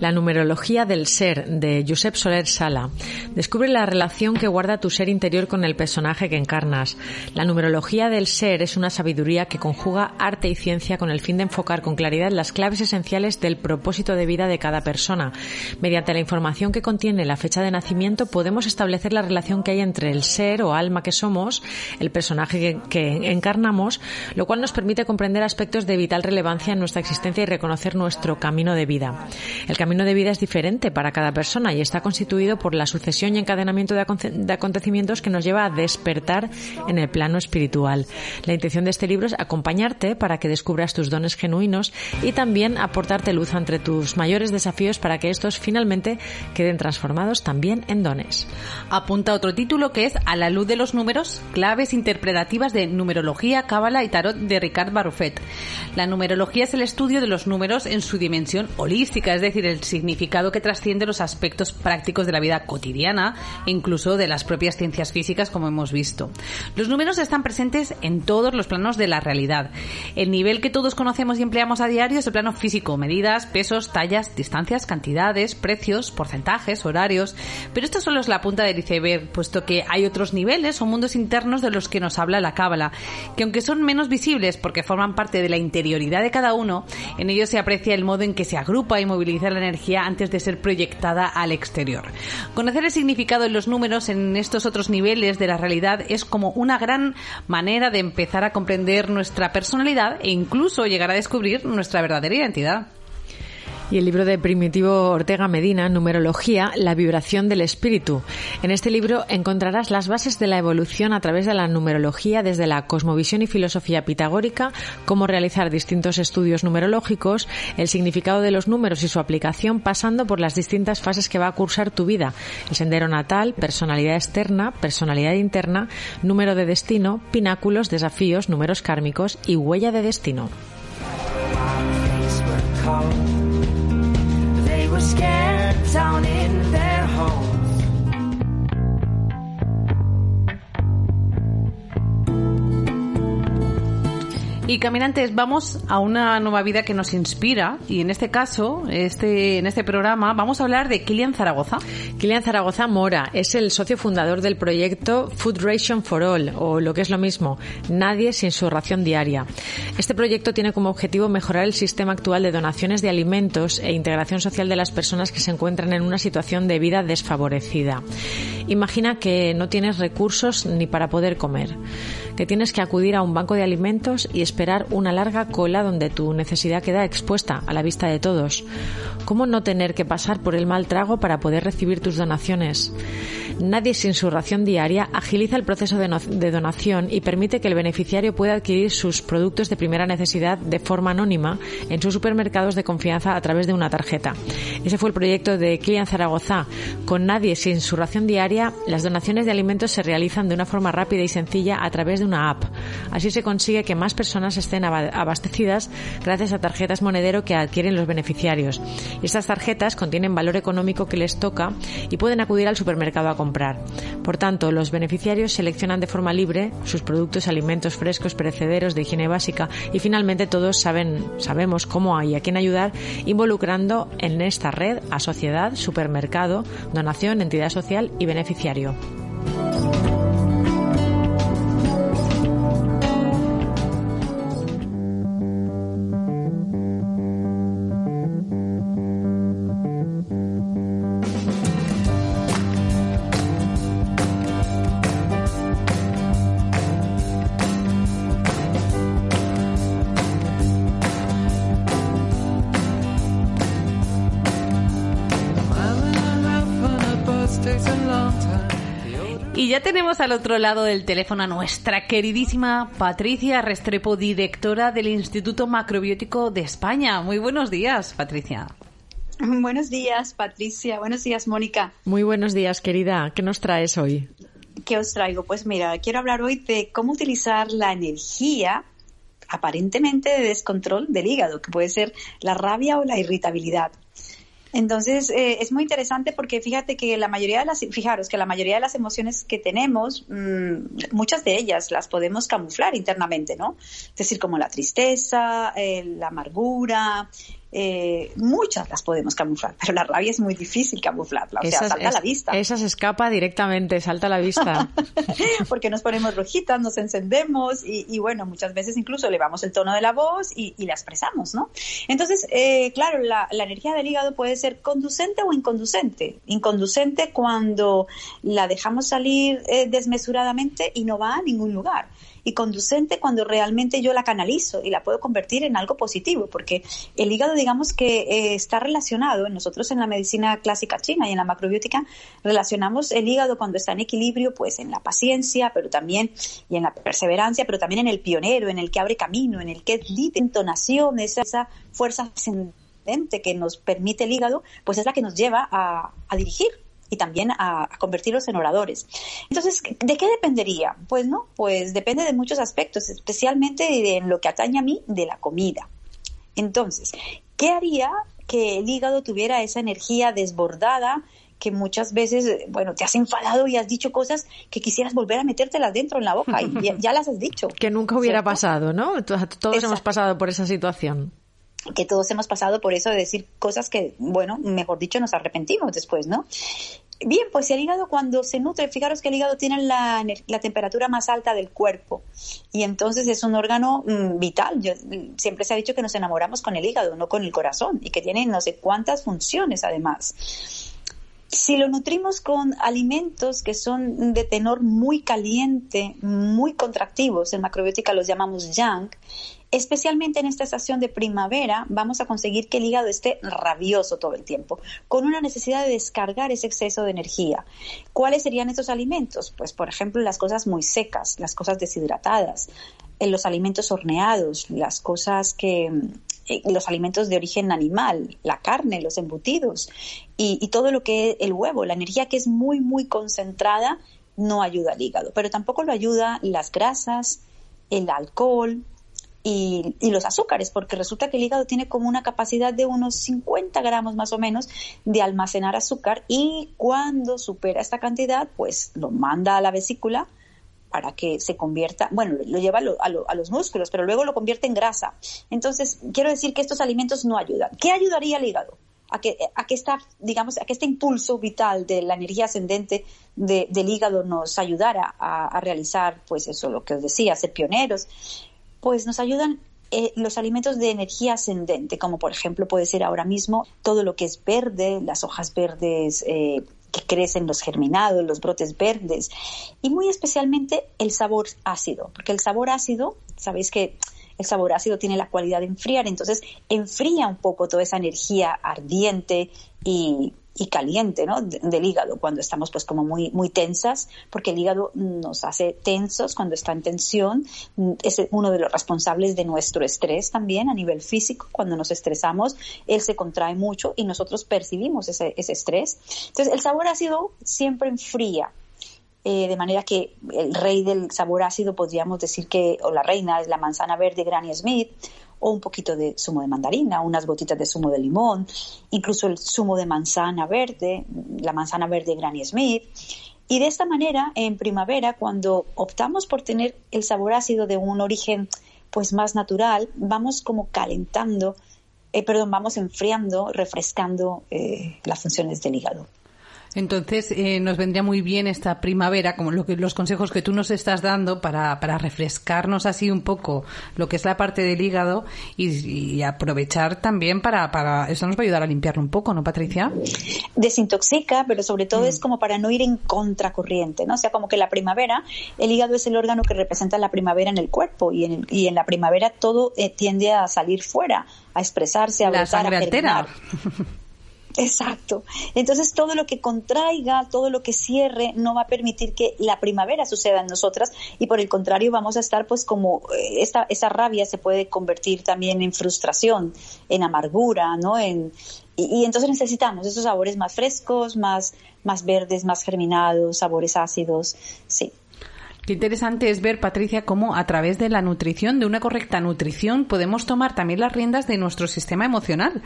La numerología del ser de Josep Soler Sala. Descubre la relación que guarda tu ser interior con el personaje que encarnas. La numerología del ser es una sabiduría que conjuga arte y ciencia con el fin de enfocar con claridad las claves esenciales del propósito de vida de cada persona. Mediante la información que contiene la fecha de nacimiento podemos establecer la relación que hay entre el ser o alma que somos, el personaje que, encarnamos, lo cual nos permite comprender aspectos de vital relevancia en nuestra existencia y reconocer nuestro camino de vida. El camino de vida es diferente para cada persona y está constituido por la sucesión y encadenamiento de, acontecimientos que nos lleva a despertar en el plano espiritual. La intención de este libro es acompañarte para que descubras tus dones genuinos y también aportarte luz entre tus mayores desafíos para que estos finalmente queden transformados también en dones.
Apunta otro título que es A la luz de los números, claves interpretativas de numerología, cábala y tarot de Ricard Barrufet. La numerología es el estudio de los números en su dimensión holística, es decir, el significado que trasciende los aspectos prácticos de la vida cotidiana e incluso de las propias ciencias físicas, como hemos visto. Los números están presentes en todos los planos de la realidad. El nivel que todos conocemos y empleamos a diario es el plano físico, medidas, pesos, tallas, distancias, cantidades, precios, porcentajes, horarios, pero esto solo es la punta del iceberg, puesto que hay otros niveles o mundos internos de los que nos habla la cábala, que aunque son menos visibles porque forman parte de la interioridad de cada uno, en ellos se aprecia el modo en que se agrupa y moviliza la energía antes de ser proyectada al exterior. Conocer el significado de los números en estos otros niveles de la realidad es como una gran manera de empezar a comprender nuestra personalidad e incluso llegar a descubrir nuestra verdadera identidad.
Y el libro de Primitivo Ortega Medina, Numerología, la vibración del espíritu. En este libro encontrarás las bases de la evolución a través de la numerología desde la cosmovisión y filosofía pitagórica, cómo realizar distintos estudios numerológicos, el significado de los números y su aplicación, pasando por las distintas fases que va a cursar tu vida. El sendero natal, personalidad externa, personalidad interna, número de destino, pináculos, desafíos, números kármicos y huella de destino. Was scared down in their home.
Y caminantes, vamos a una nueva vida que nos inspira y en este caso, este, en este programa, vamos a hablar de Kilian Zaragoza.
Kilian Zaragoza Mora es el socio fundador del proyecto Food Ration for All, o lo que es lo mismo, Nadie sin su ración diaria. Este proyecto tiene como objetivo mejorar el sistema actual de donaciones de alimentos e integración social de las personas que se encuentran en una situación de vida desfavorecida. Imagina que no tienes recursos ni para poder comer, que tienes que acudir a un banco de alimentos y esperar una larga cola donde tu necesidad queda expuesta a la vista de todos. ¿Cómo no tener que pasar por el mal trago para poder recibir tus donaciones? Nadie sin su ración diaria agiliza el proceso de, donación y permite que el beneficiario pueda adquirir sus productos de primera necesidad de forma anónima en sus supermercados de confianza a través de una tarjeta. Ese fue el proyecto de Kilian Zaragoza. Con nadie sin su ración diaria, las donaciones de alimentos se realizan de una forma rápida y sencilla a través de de una app. Así se consigue que más personas estén abastecidas gracias a tarjetas monedero que adquieren los beneficiarios. Y estas tarjetas contienen valor económico que les toca y pueden acudir al supermercado a comprar. Por tanto, los beneficiarios seleccionan de forma libre sus productos, alimentos frescos, perecederos, de higiene básica y finalmente todos saben, sabemos cómo y a quién ayudar involucrando en esta red a sociedad, supermercado, donación, entidad social y beneficiario.
Tenemos al otro lado del teléfono a nuestra queridísima Patricia Restrepo, directora del Instituto Macrobiótico de España. Muy buenos días, Patricia.
Buenos días, Patricia. Buenos días, Mónica.
Muy buenos días, querida. ¿Qué nos traes hoy?
¿Qué os traigo? Pues mira, quiero hablar hoy de cómo utilizar la energía aparentemente de descontrol del hígado, que puede ser la rabia o la irritabilidad. Entonces, eh, es muy interesante porque fíjate que la mayoría de las, fijaros que la mayoría de las emociones que tenemos, mm, muchas de ellas las podemos camuflar internamente, ¿no? Es decir, como la tristeza, eh, la amargura, eh, muchas las podemos camuflar, pero la rabia es muy difícil camuflarla, o sea, salta a la vista.
Esa se escapa directamente, salta a la vista.
Porque nos ponemos rojitas, nos encendemos y, bueno, muchas veces incluso elevamos el tono de la voz y, la expresamos, ¿no? Entonces, eh, claro, la, energía del hígado puede ser conducente o inconducente. Inconducente cuando la dejamos salir eh, desmesuradamente y no va a ningún lugar y conducente cuando realmente yo la canalizo y la puedo convertir en algo positivo, porque el hígado, digamos que eh, está relacionado, nosotros en la medicina clásica china y en la macrobiótica relacionamos el hígado cuando está en equilibrio, pues en la paciencia, pero también y en la perseverancia, pero también en el pionero, en el que abre camino, en el que es entonación, esa, esa fuerza ascendente que nos permite el hígado, pues es la que nos lleva a dirigir y también a, convertirlos en oradores. Entonces, ¿de qué dependería? Pues no, pues depende de muchos aspectos, especialmente en lo que atañe a mí de la comida. Entonces, ¿qué haría que el hígado tuviera esa energía desbordada que muchas veces, bueno, te has enfadado y has dicho cosas que quisieras volver a metértelas dentro en la boca y ya, las has dicho.
Que nunca hubiera pasado, ¿no? Todos hemos pasado por esa situación
que todos hemos pasado por eso de decir cosas que, bueno, mejor dicho, nos arrepentimos después, ¿no? Bien, pues el hígado cuando se nutre, fijaros que el hígado tiene la, temperatura más alta del cuerpo y entonces es un órgano mm, vital. siempre se ha dicho que nos enamoramos con el hígado, no con el corazón y que tiene no sé cuántas funciones además. Si lo nutrimos con alimentos que son de tenor muy caliente, muy contractivos, en macrobiótica los llamamos yang, Especialmente en esta estación de primavera vamos a conseguir que el hígado esté rabioso todo el tiempo, con una necesidad de descargar ese exceso de energía. ¿Cuáles serían estos alimentos? Pues por ejemplo las cosas muy secas, las cosas deshidratadas, eh, los alimentos horneados, las cosas que eh, los alimentos de origen animal, la carne, los embutidos y, todo lo que es el huevo, la energía que es muy muy concentrada no ayuda al hígado, pero tampoco lo ayuda las grasas, el alcohol, y, los azúcares, porque resulta que el hígado tiene como una capacidad de unos 50 gramos más o menos de almacenar azúcar y cuando supera esta cantidad, pues lo manda a la vesícula para que se convierta, bueno, lo lleva a, los músculos, pero luego lo convierte en grasa. Entonces, quiero decir que estos alimentos no ayudan. ¿Qué ayudaría al hígado? A que, a que, esta, digamos, a que este impulso vital de la energía ascendente del hígado nos ayudara a, a, realizar, pues eso, lo que os decía, ser pioneros pues nos ayudan eh, los alimentos de energía ascendente, como por ejemplo puede ser ahora mismo todo lo que es verde, las hojas verdes eh, que crecen, los germinados, los brotes verdes, y muy especialmente el sabor ácido, porque el sabor ácido, sabéis que el sabor ácido tiene la cualidad de enfriar, entonces enfría un poco toda esa energía ardiente y y caliente ¿no? del hígado cuando estamos pues como muy, muy tensas, porque el hígado nos hace tensos cuando está en tensión, es uno de los responsables de nuestro estrés también a nivel físico, cuando nos estresamos, él se contrae mucho y nosotros percibimos ese, ese estrés. Entonces el sabor ácido siempre enfría. eh, de manera que el rey del sabor ácido podríamos decir que, o la reina es la manzana verde Granny Smith, o un poquito de zumo de mandarina, unas gotitas de zumo de limón, incluso el zumo de manzana verde, la manzana verde Granny Smith. Y de esta manera, en primavera, cuando optamos por tener el sabor ácido de un origen pues más natural, vamos como calentando, eh, perdón, vamos enfriando, refrescando eh, las funciones del hígado.
Entonces, eh, nos vendría muy bien esta primavera, como lo que, los consejos que tú nos estás dando para, para refrescarnos así un poco lo que es la parte del hígado y, aprovechar también para, para. Eso nos va a ayudar a limpiarlo un poco, ¿no, Patricia?
Desintoxica, pero sobre todo es mm. como para no ir en contracorriente, ¿no? O sea, como que la primavera, el hígado es el órgano que representa la primavera en el cuerpo y en, y en la primavera todo eh, tiende a salir fuera, a expresarse, a
la sangre a
Exacto. Entonces todo lo que contraiga, todo lo que cierre, no va a permitir que la primavera suceda en nosotras y por el contrario vamos a estar pues como eh, esta, esa rabia se puede convertir también en frustración, en amargura, ¿no? En, y, y, entonces necesitamos esos sabores más frescos, más, más verdes, más germinados, sabores ácidos, sí.
Qué interesante es ver, Patricia, cómo a través de la nutrición, de una correcta nutrición, podemos tomar también las riendas de nuestro sistema emocional,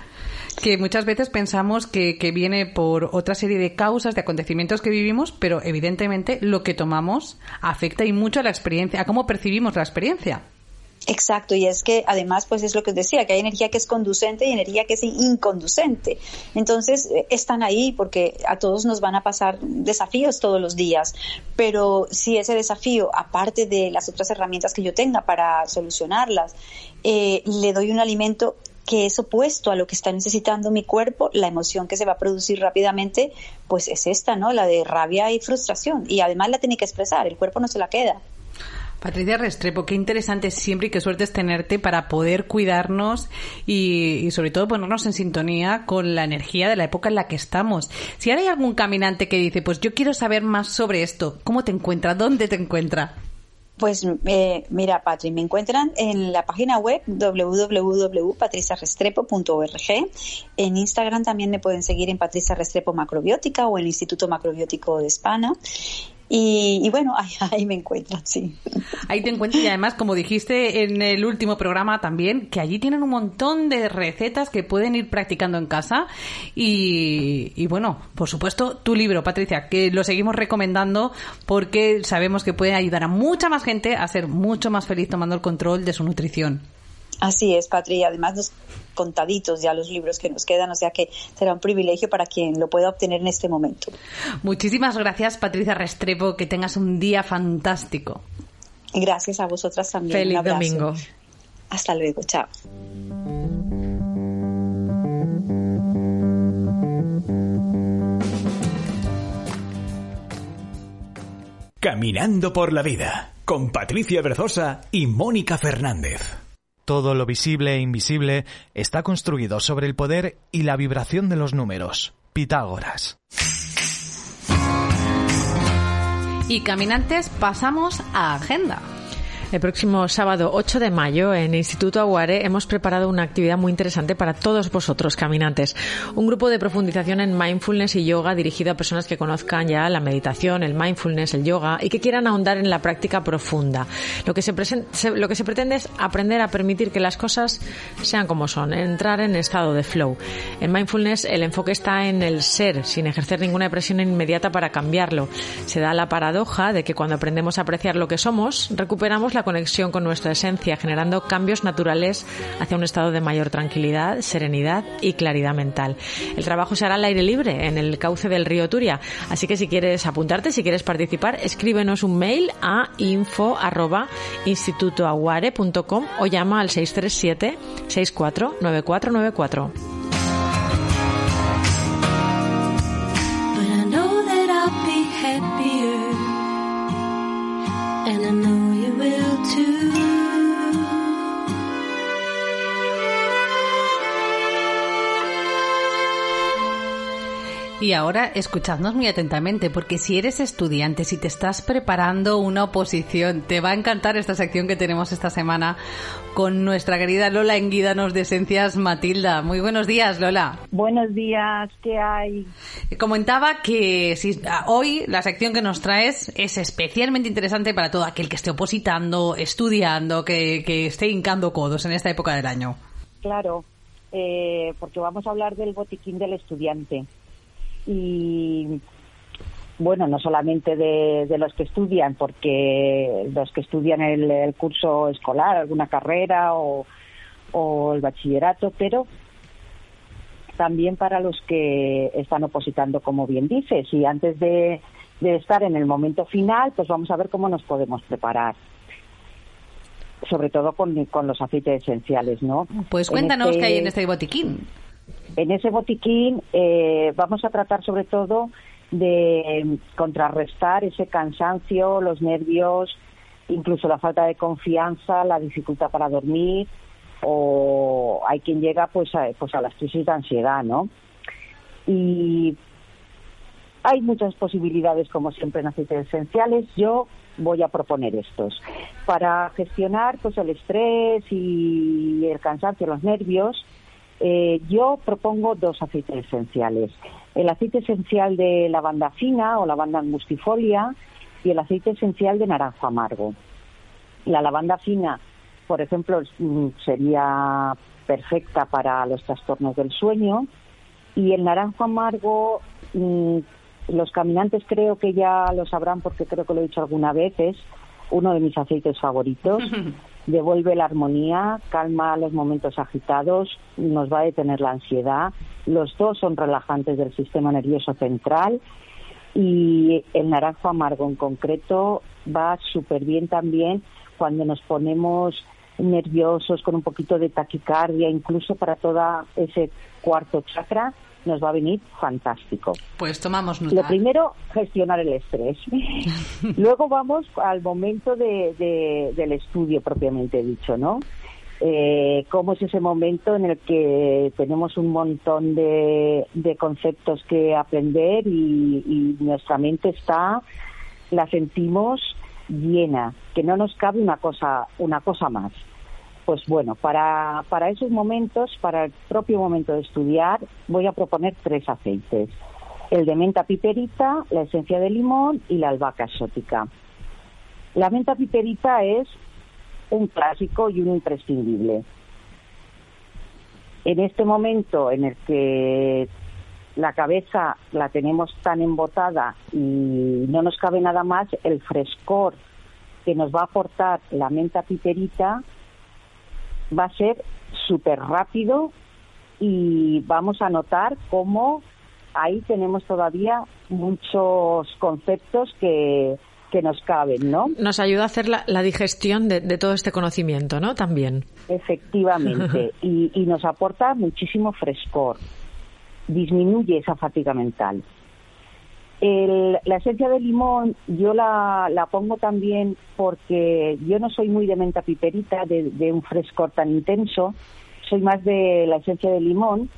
que muchas veces pensamos que, que viene por otra serie de causas, de acontecimientos que vivimos, pero evidentemente lo que tomamos afecta y mucho a la experiencia, a cómo percibimos la experiencia.
Exacto, y es que además, pues es lo que os decía, que hay energía que es conducente y energía que es inconducente. Entonces, eh, están ahí porque a todos nos van a pasar desafíos todos los días, pero si ese desafío, aparte de las otras herramientas que yo tenga para solucionarlas, eh, le doy un alimento que es opuesto a lo que está necesitando mi cuerpo, la emoción que se va a producir rápidamente, pues es esta, ¿no? La de rabia y frustración. Y además la tiene que expresar, el cuerpo no se la queda.
Patricia Restrepo, qué interesante siempre y qué suerte es tenerte para poder cuidarnos y, sobre todo ponernos en sintonía con la energía de la época en la que estamos. Si ahora hay algún caminante que dice, pues yo quiero saber más sobre esto, ¿cómo te encuentra? ¿Dónde te encuentra?
Pues eh, mira, Patri, me encuentran en la página web www.patriciarestrepo.org. En Instagram también me pueden seguir en Patricia Restrepo Macrobiótica o el Instituto Macrobiótico de España. Y, bueno, ahí, me encuentran, sí.
Ahí te encuentras y además, como dijiste en el último programa también, que allí tienen un montón de recetas que pueden ir practicando en casa. Y, y bueno, por supuesto, tu libro, Patricia, que lo seguimos recomendando porque sabemos que puede ayudar a mucha más gente a ser mucho más feliz tomando el control de su nutrición.
Así es, Patri. Además, los contaditos ya los libros que nos quedan, o sea que será un privilegio para quien lo pueda obtener en este momento.
Muchísimas gracias, Patricia Restrepo. Que tengas un día fantástico.
Gracias a vosotras también.
Feliz domingo.
Hasta luego. Chao.
Caminando por la vida con Patricia Berzosa y Mónica Fernández.
Todo lo visible e invisible está construido sobre el poder y la vibración de los números. Pitágoras.
Y caminantes, pasamos a agenda.
El próximo sábado 8 de mayo en Instituto Aguare hemos preparado una actividad muy interesante para todos vosotros, caminantes. Un grupo de profundización en mindfulness y yoga dirigido a personas que conozcan ya la meditación, el mindfulness, el yoga y que quieran ahondar en la práctica profunda. Lo que se, lo que se pretende es aprender a permitir que las cosas sean como son, entrar en estado de flow. En mindfulness el enfoque está en el ser, sin ejercer ninguna presión inmediata para cambiarlo. Se da la paradoja de que cuando aprendemos a apreciar lo que somos, recuperamos la conexión con nuestra esencia, generando cambios naturales hacia un estado de mayor tranquilidad, serenidad y claridad mental. El trabajo se hará al aire libre en el cauce del río Turia, así que si quieres apuntarte, si quieres participar, escríbenos un mail a info@institutoaguare.com o llama al 637 will too.
Y ahora escuchadnos muy atentamente, porque si eres estudiante, si te estás preparando una oposición, te va a encantar esta sección que tenemos esta semana con nuestra querida Lola Enguídanos de Esencias Matilda. Muy buenos días, Lola.
Buenos días, ¿qué hay?
Comentaba que si, hoy la sección que nos traes es especialmente interesante para todo aquel que esté opositando, estudiando, que, que esté hincando codos en esta época del año.
Claro, eh, porque vamos a hablar del botiquín del estudiante y bueno, no solamente de, los que estudian, porque los que estudian el, curso escolar, alguna carrera o, el bachillerato, pero también para los que están opositando, como bien dices. Y antes de, estar en el momento final, pues vamos a ver cómo nos podemos preparar. Sobre todo con, los aceites esenciales, ¿no?
Pues cuéntanos este qué hay en este botiquín.
En ese botiquín eh, vamos a tratar sobre todo de contrarrestar ese cansancio, los nervios, incluso la falta de confianza, la dificultad para dormir o hay quien llega pues a, pues a las crisis de ansiedad, ¿no? Y hay muchas posibilidades, como siempre, en aceites esenciales. Yo voy a proponer estos para gestionar pues el estrés y el cansancio, los nervios eh, yo propongo dos aceites esenciales. El aceite esencial de lavanda fina o lavanda angustifolia y el aceite esencial de naranjo amargo. La lavanda fina, por ejemplo, mm, sería perfecta para los trastornos del sueño y el naranjo amargo, mm, los caminantes creo que ya lo sabrán porque creo que lo he dicho alguna vez, es uno de mis aceites favoritos. devuelve la armonía, calma los momentos agitados, nos va a detener la ansiedad. Los dos son relajantes del sistema nervioso central y el naranjo amargo en concreto va súper bien también cuando nos ponemos nerviosos, con un poquito de taquicardia, incluso para todo ese cuarto chakra, nos va a venir fantástico.
Pues tomamos nota.
Lo primero, gestionar el estrés. Luego vamos al momento de, del estudio propiamente dicho, ¿no? Eh, cómo es ese momento en el que tenemos un montón de, de conceptos que aprender y, y, nuestra mente está, la sentimos llena, que no nos cabe una cosa, una cosa más pues bueno, para, para esos momentos, para el propio momento de estudiar, voy a proponer tres aceites. El de menta piperita, la esencia de limón y la albahaca exótica. La menta piperita es un clásico y un imprescindible. En este momento en el que la cabeza la tenemos tan embotada y no nos cabe nada más, el frescor que nos va a aportar la menta piperita va a ser súper rápido y vamos a notar cómo ahí tenemos todavía muchos conceptos que, que nos caben, ¿no?
Nos ayuda a hacer la, digestión de, de, todo este conocimiento, ¿no? También.
Efectivamente, y, y nos aporta muchísimo frescor, disminuye esa fatiga mental la esencia de limón yo la, la, pongo también porque yo no soy muy de menta piperita, de, un frescor tan intenso, soy más de la esencia de limón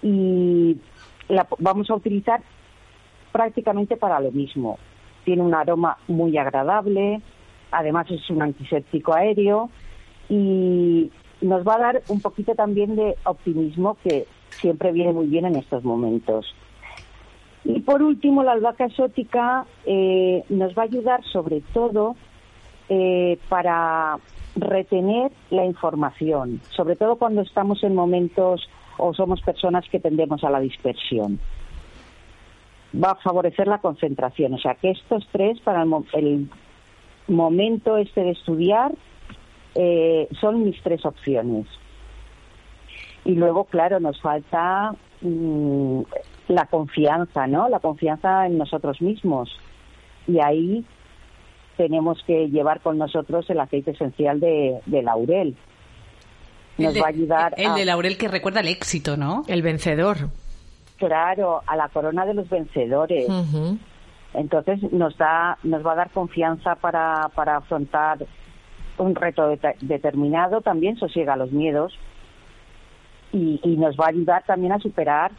y la vamos a utilizar prácticamente para lo mismo. Tiene un aroma muy agradable, además es un antiséptico aéreo y nos va a dar un poquito también de optimismo que siempre viene muy bien en estos momentos. Y por último, la albahaca exótica eh, nos va a ayudar sobre todo eh, para retener la información, sobre todo cuando estamos en momentos o somos personas que tendemos a la dispersión. Va a favorecer la concentración, o sea que estos tres para el, momento este de estudiar eh, son mis tres opciones. Y luego, claro, nos falta mm, la confianza, ¿no? La confianza en nosotros mismos. Y ahí tenemos que llevar con nosotros el aceite esencial de, laurel.
Nos va a ayudar. El de laurel que recuerda el éxito, ¿no?
El vencedor.
Claro, a la corona de los vencedores. Entonces nos da, nos va a dar confianza para, para afrontar un reto determinado. También sosiega los miedos y, y nos va a ayudar también a superar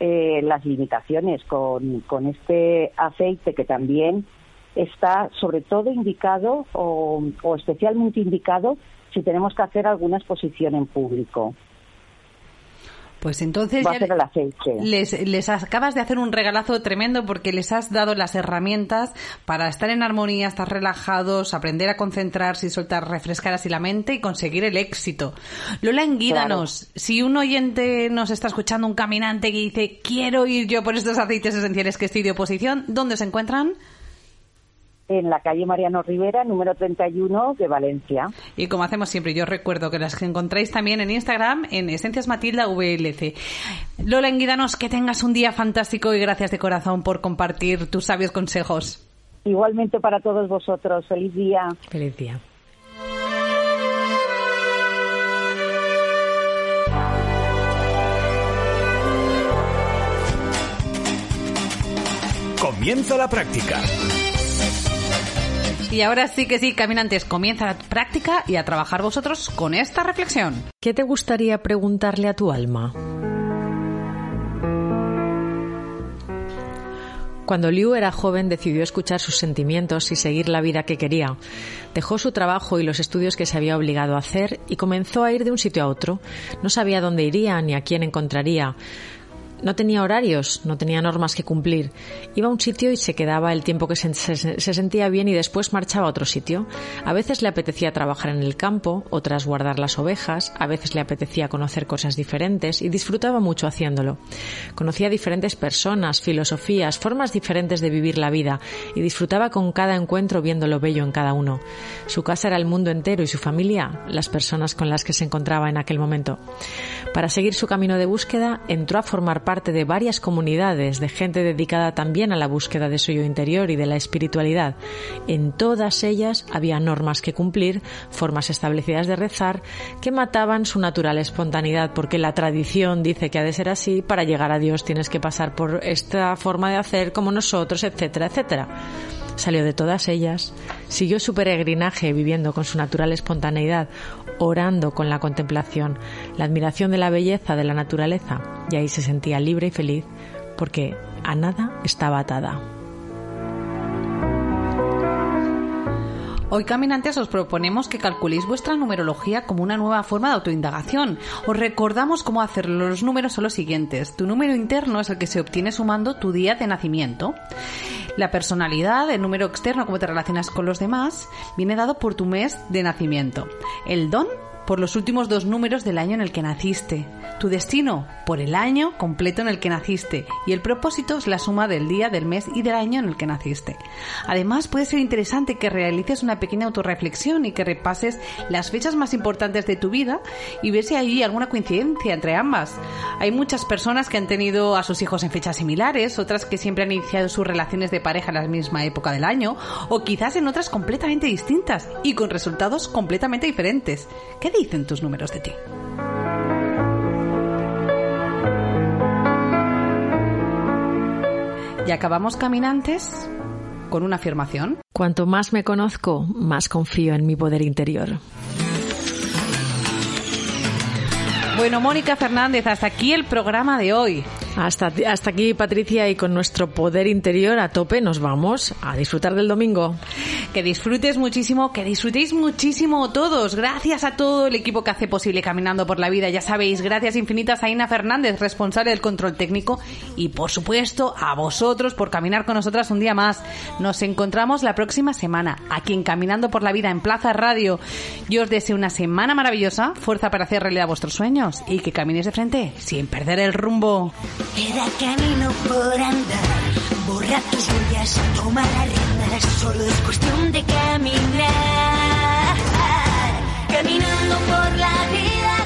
eh, las limitaciones con, con este aceite que también está sobre todo indicado o, o especialmente indicado si tenemos que hacer alguna exposición en público.
Pues entonces les, les acabas de hacer un regalazo tremendo porque les has dado las herramientas para estar en armonía, estar relajados, aprender a concentrarse y soltar, refrescar así la mente y conseguir el éxito. Lola, enguídanos. Si un oyente nos está escuchando, un caminante que dice, quiero ir yo por estos aceites esenciales que estoy de oposición, ¿dónde se encuentran?
En la calle Mariano Rivera, número 31 de Valencia.
Y como hacemos siempre, yo recuerdo que las encontráis también en Instagram, en Esencias Matilda VLC. Lola Enguidanos, que tengas un día fantástico y gracias de corazón por compartir tus sabios consejos.
Igualmente para todos vosotros. Feliz día.
Feliz día.
Comienza la práctica.
Y ahora sí que sí, caminantes, comienza la práctica y a trabajar vosotros con esta reflexión.
¿Qué te gustaría preguntarle a tu alma? Cuando Liu era joven decidió escuchar sus sentimientos y seguir la vida que quería. Dejó su trabajo y los estudios que se había obligado a hacer y comenzó a ir de un sitio a otro. No sabía dónde iría ni a quién encontraría. No tenía horarios, no tenía normas que cumplir. Iba a un sitio y se quedaba el tiempo que se, sentía bien y después marchaba a otro sitio. A veces le apetecía trabajar en el campo, otras guardar las ovejas, a veces le apetecía conocer cosas diferentes y disfrutaba mucho haciéndolo. Conocía diferentes personas, filosofías, formas diferentes de vivir la vida y disfrutaba con cada encuentro viendo lo bello en cada uno. Su casa era el mundo entero y su familia, las personas con las que se encontraba en aquel momento. Para seguir su camino de búsqueda, entró a formar parte de varias comunidades de gente dedicada también a la búsqueda de su yo interior y de la espiritualidad. En todas ellas había normas que cumplir, formas establecidas de rezar, que mataban su natural espontaneidad, porque la tradición dice que ha de ser así, para llegar a Dios tienes que pasar por esta forma de hacer como nosotros, etcétera, etcétera. Salió de todas ellas, siguió su peregrinaje viviendo con su natural espontaneidad, orando con la contemplación, la admiración de la belleza de la naturaleza, y ahí se sentía libre y feliz porque a nada estaba atada.
Hoy, caminantes, os proponemos que calculéis vuestra numerología como una nueva forma de autoindagación. Os recordamos cómo hacerlo. Los números son los siguientes. Tu número interno es el que se obtiene sumando tu día de nacimiento. La personalidad, el número externo, cómo te relacionas con los demás, viene dado por tu mes de nacimiento. El don por los últimos dos números del año en el que naciste, tu destino por el año completo en el que naciste y el propósito es la suma del día, del mes y del año en el que naciste. Además, puede ser interesante que realices una pequeña autorreflexión y que repases las fechas más importantes de tu vida y ver si hay alguna coincidencia entre ambas. Hay muchas personas que han tenido a sus hijos en fechas similares, otras que siempre han iniciado sus relaciones de pareja en la misma época del año o quizás en otras completamente distintas y con resultados completamente diferentes. ¿Qué dicen tus números de ti? Y acabamos caminantes con una afirmación.
Cuanto más me conozco, más confío en mi poder interior.
Bueno, Mónica Fernández, hasta aquí el programa de hoy.
Hasta, hasta aquí, Patricia, y con nuestro poder interior a tope nos vamos a disfrutar del domingo.
Que disfrutes muchísimo, que disfrutéis muchísimo todos. Gracias a todo el equipo que hace posible Caminando por la Vida. Ya sabéis, gracias infinitas a Ina Fernández, responsable del control técnico, y por supuesto a vosotros por caminar con nosotras un día más. Nos encontramos la próxima semana aquí en Caminando por la Vida en Plaza Radio. Yo os deseo una semana maravillosa, fuerza para hacer realidad vuestros sueños y que caminéis de frente sin perder el rumbo.
Queda camino por andar, borra tus huellas, toma las riendas, solo es cuestión de caminar. Caminando por la vida,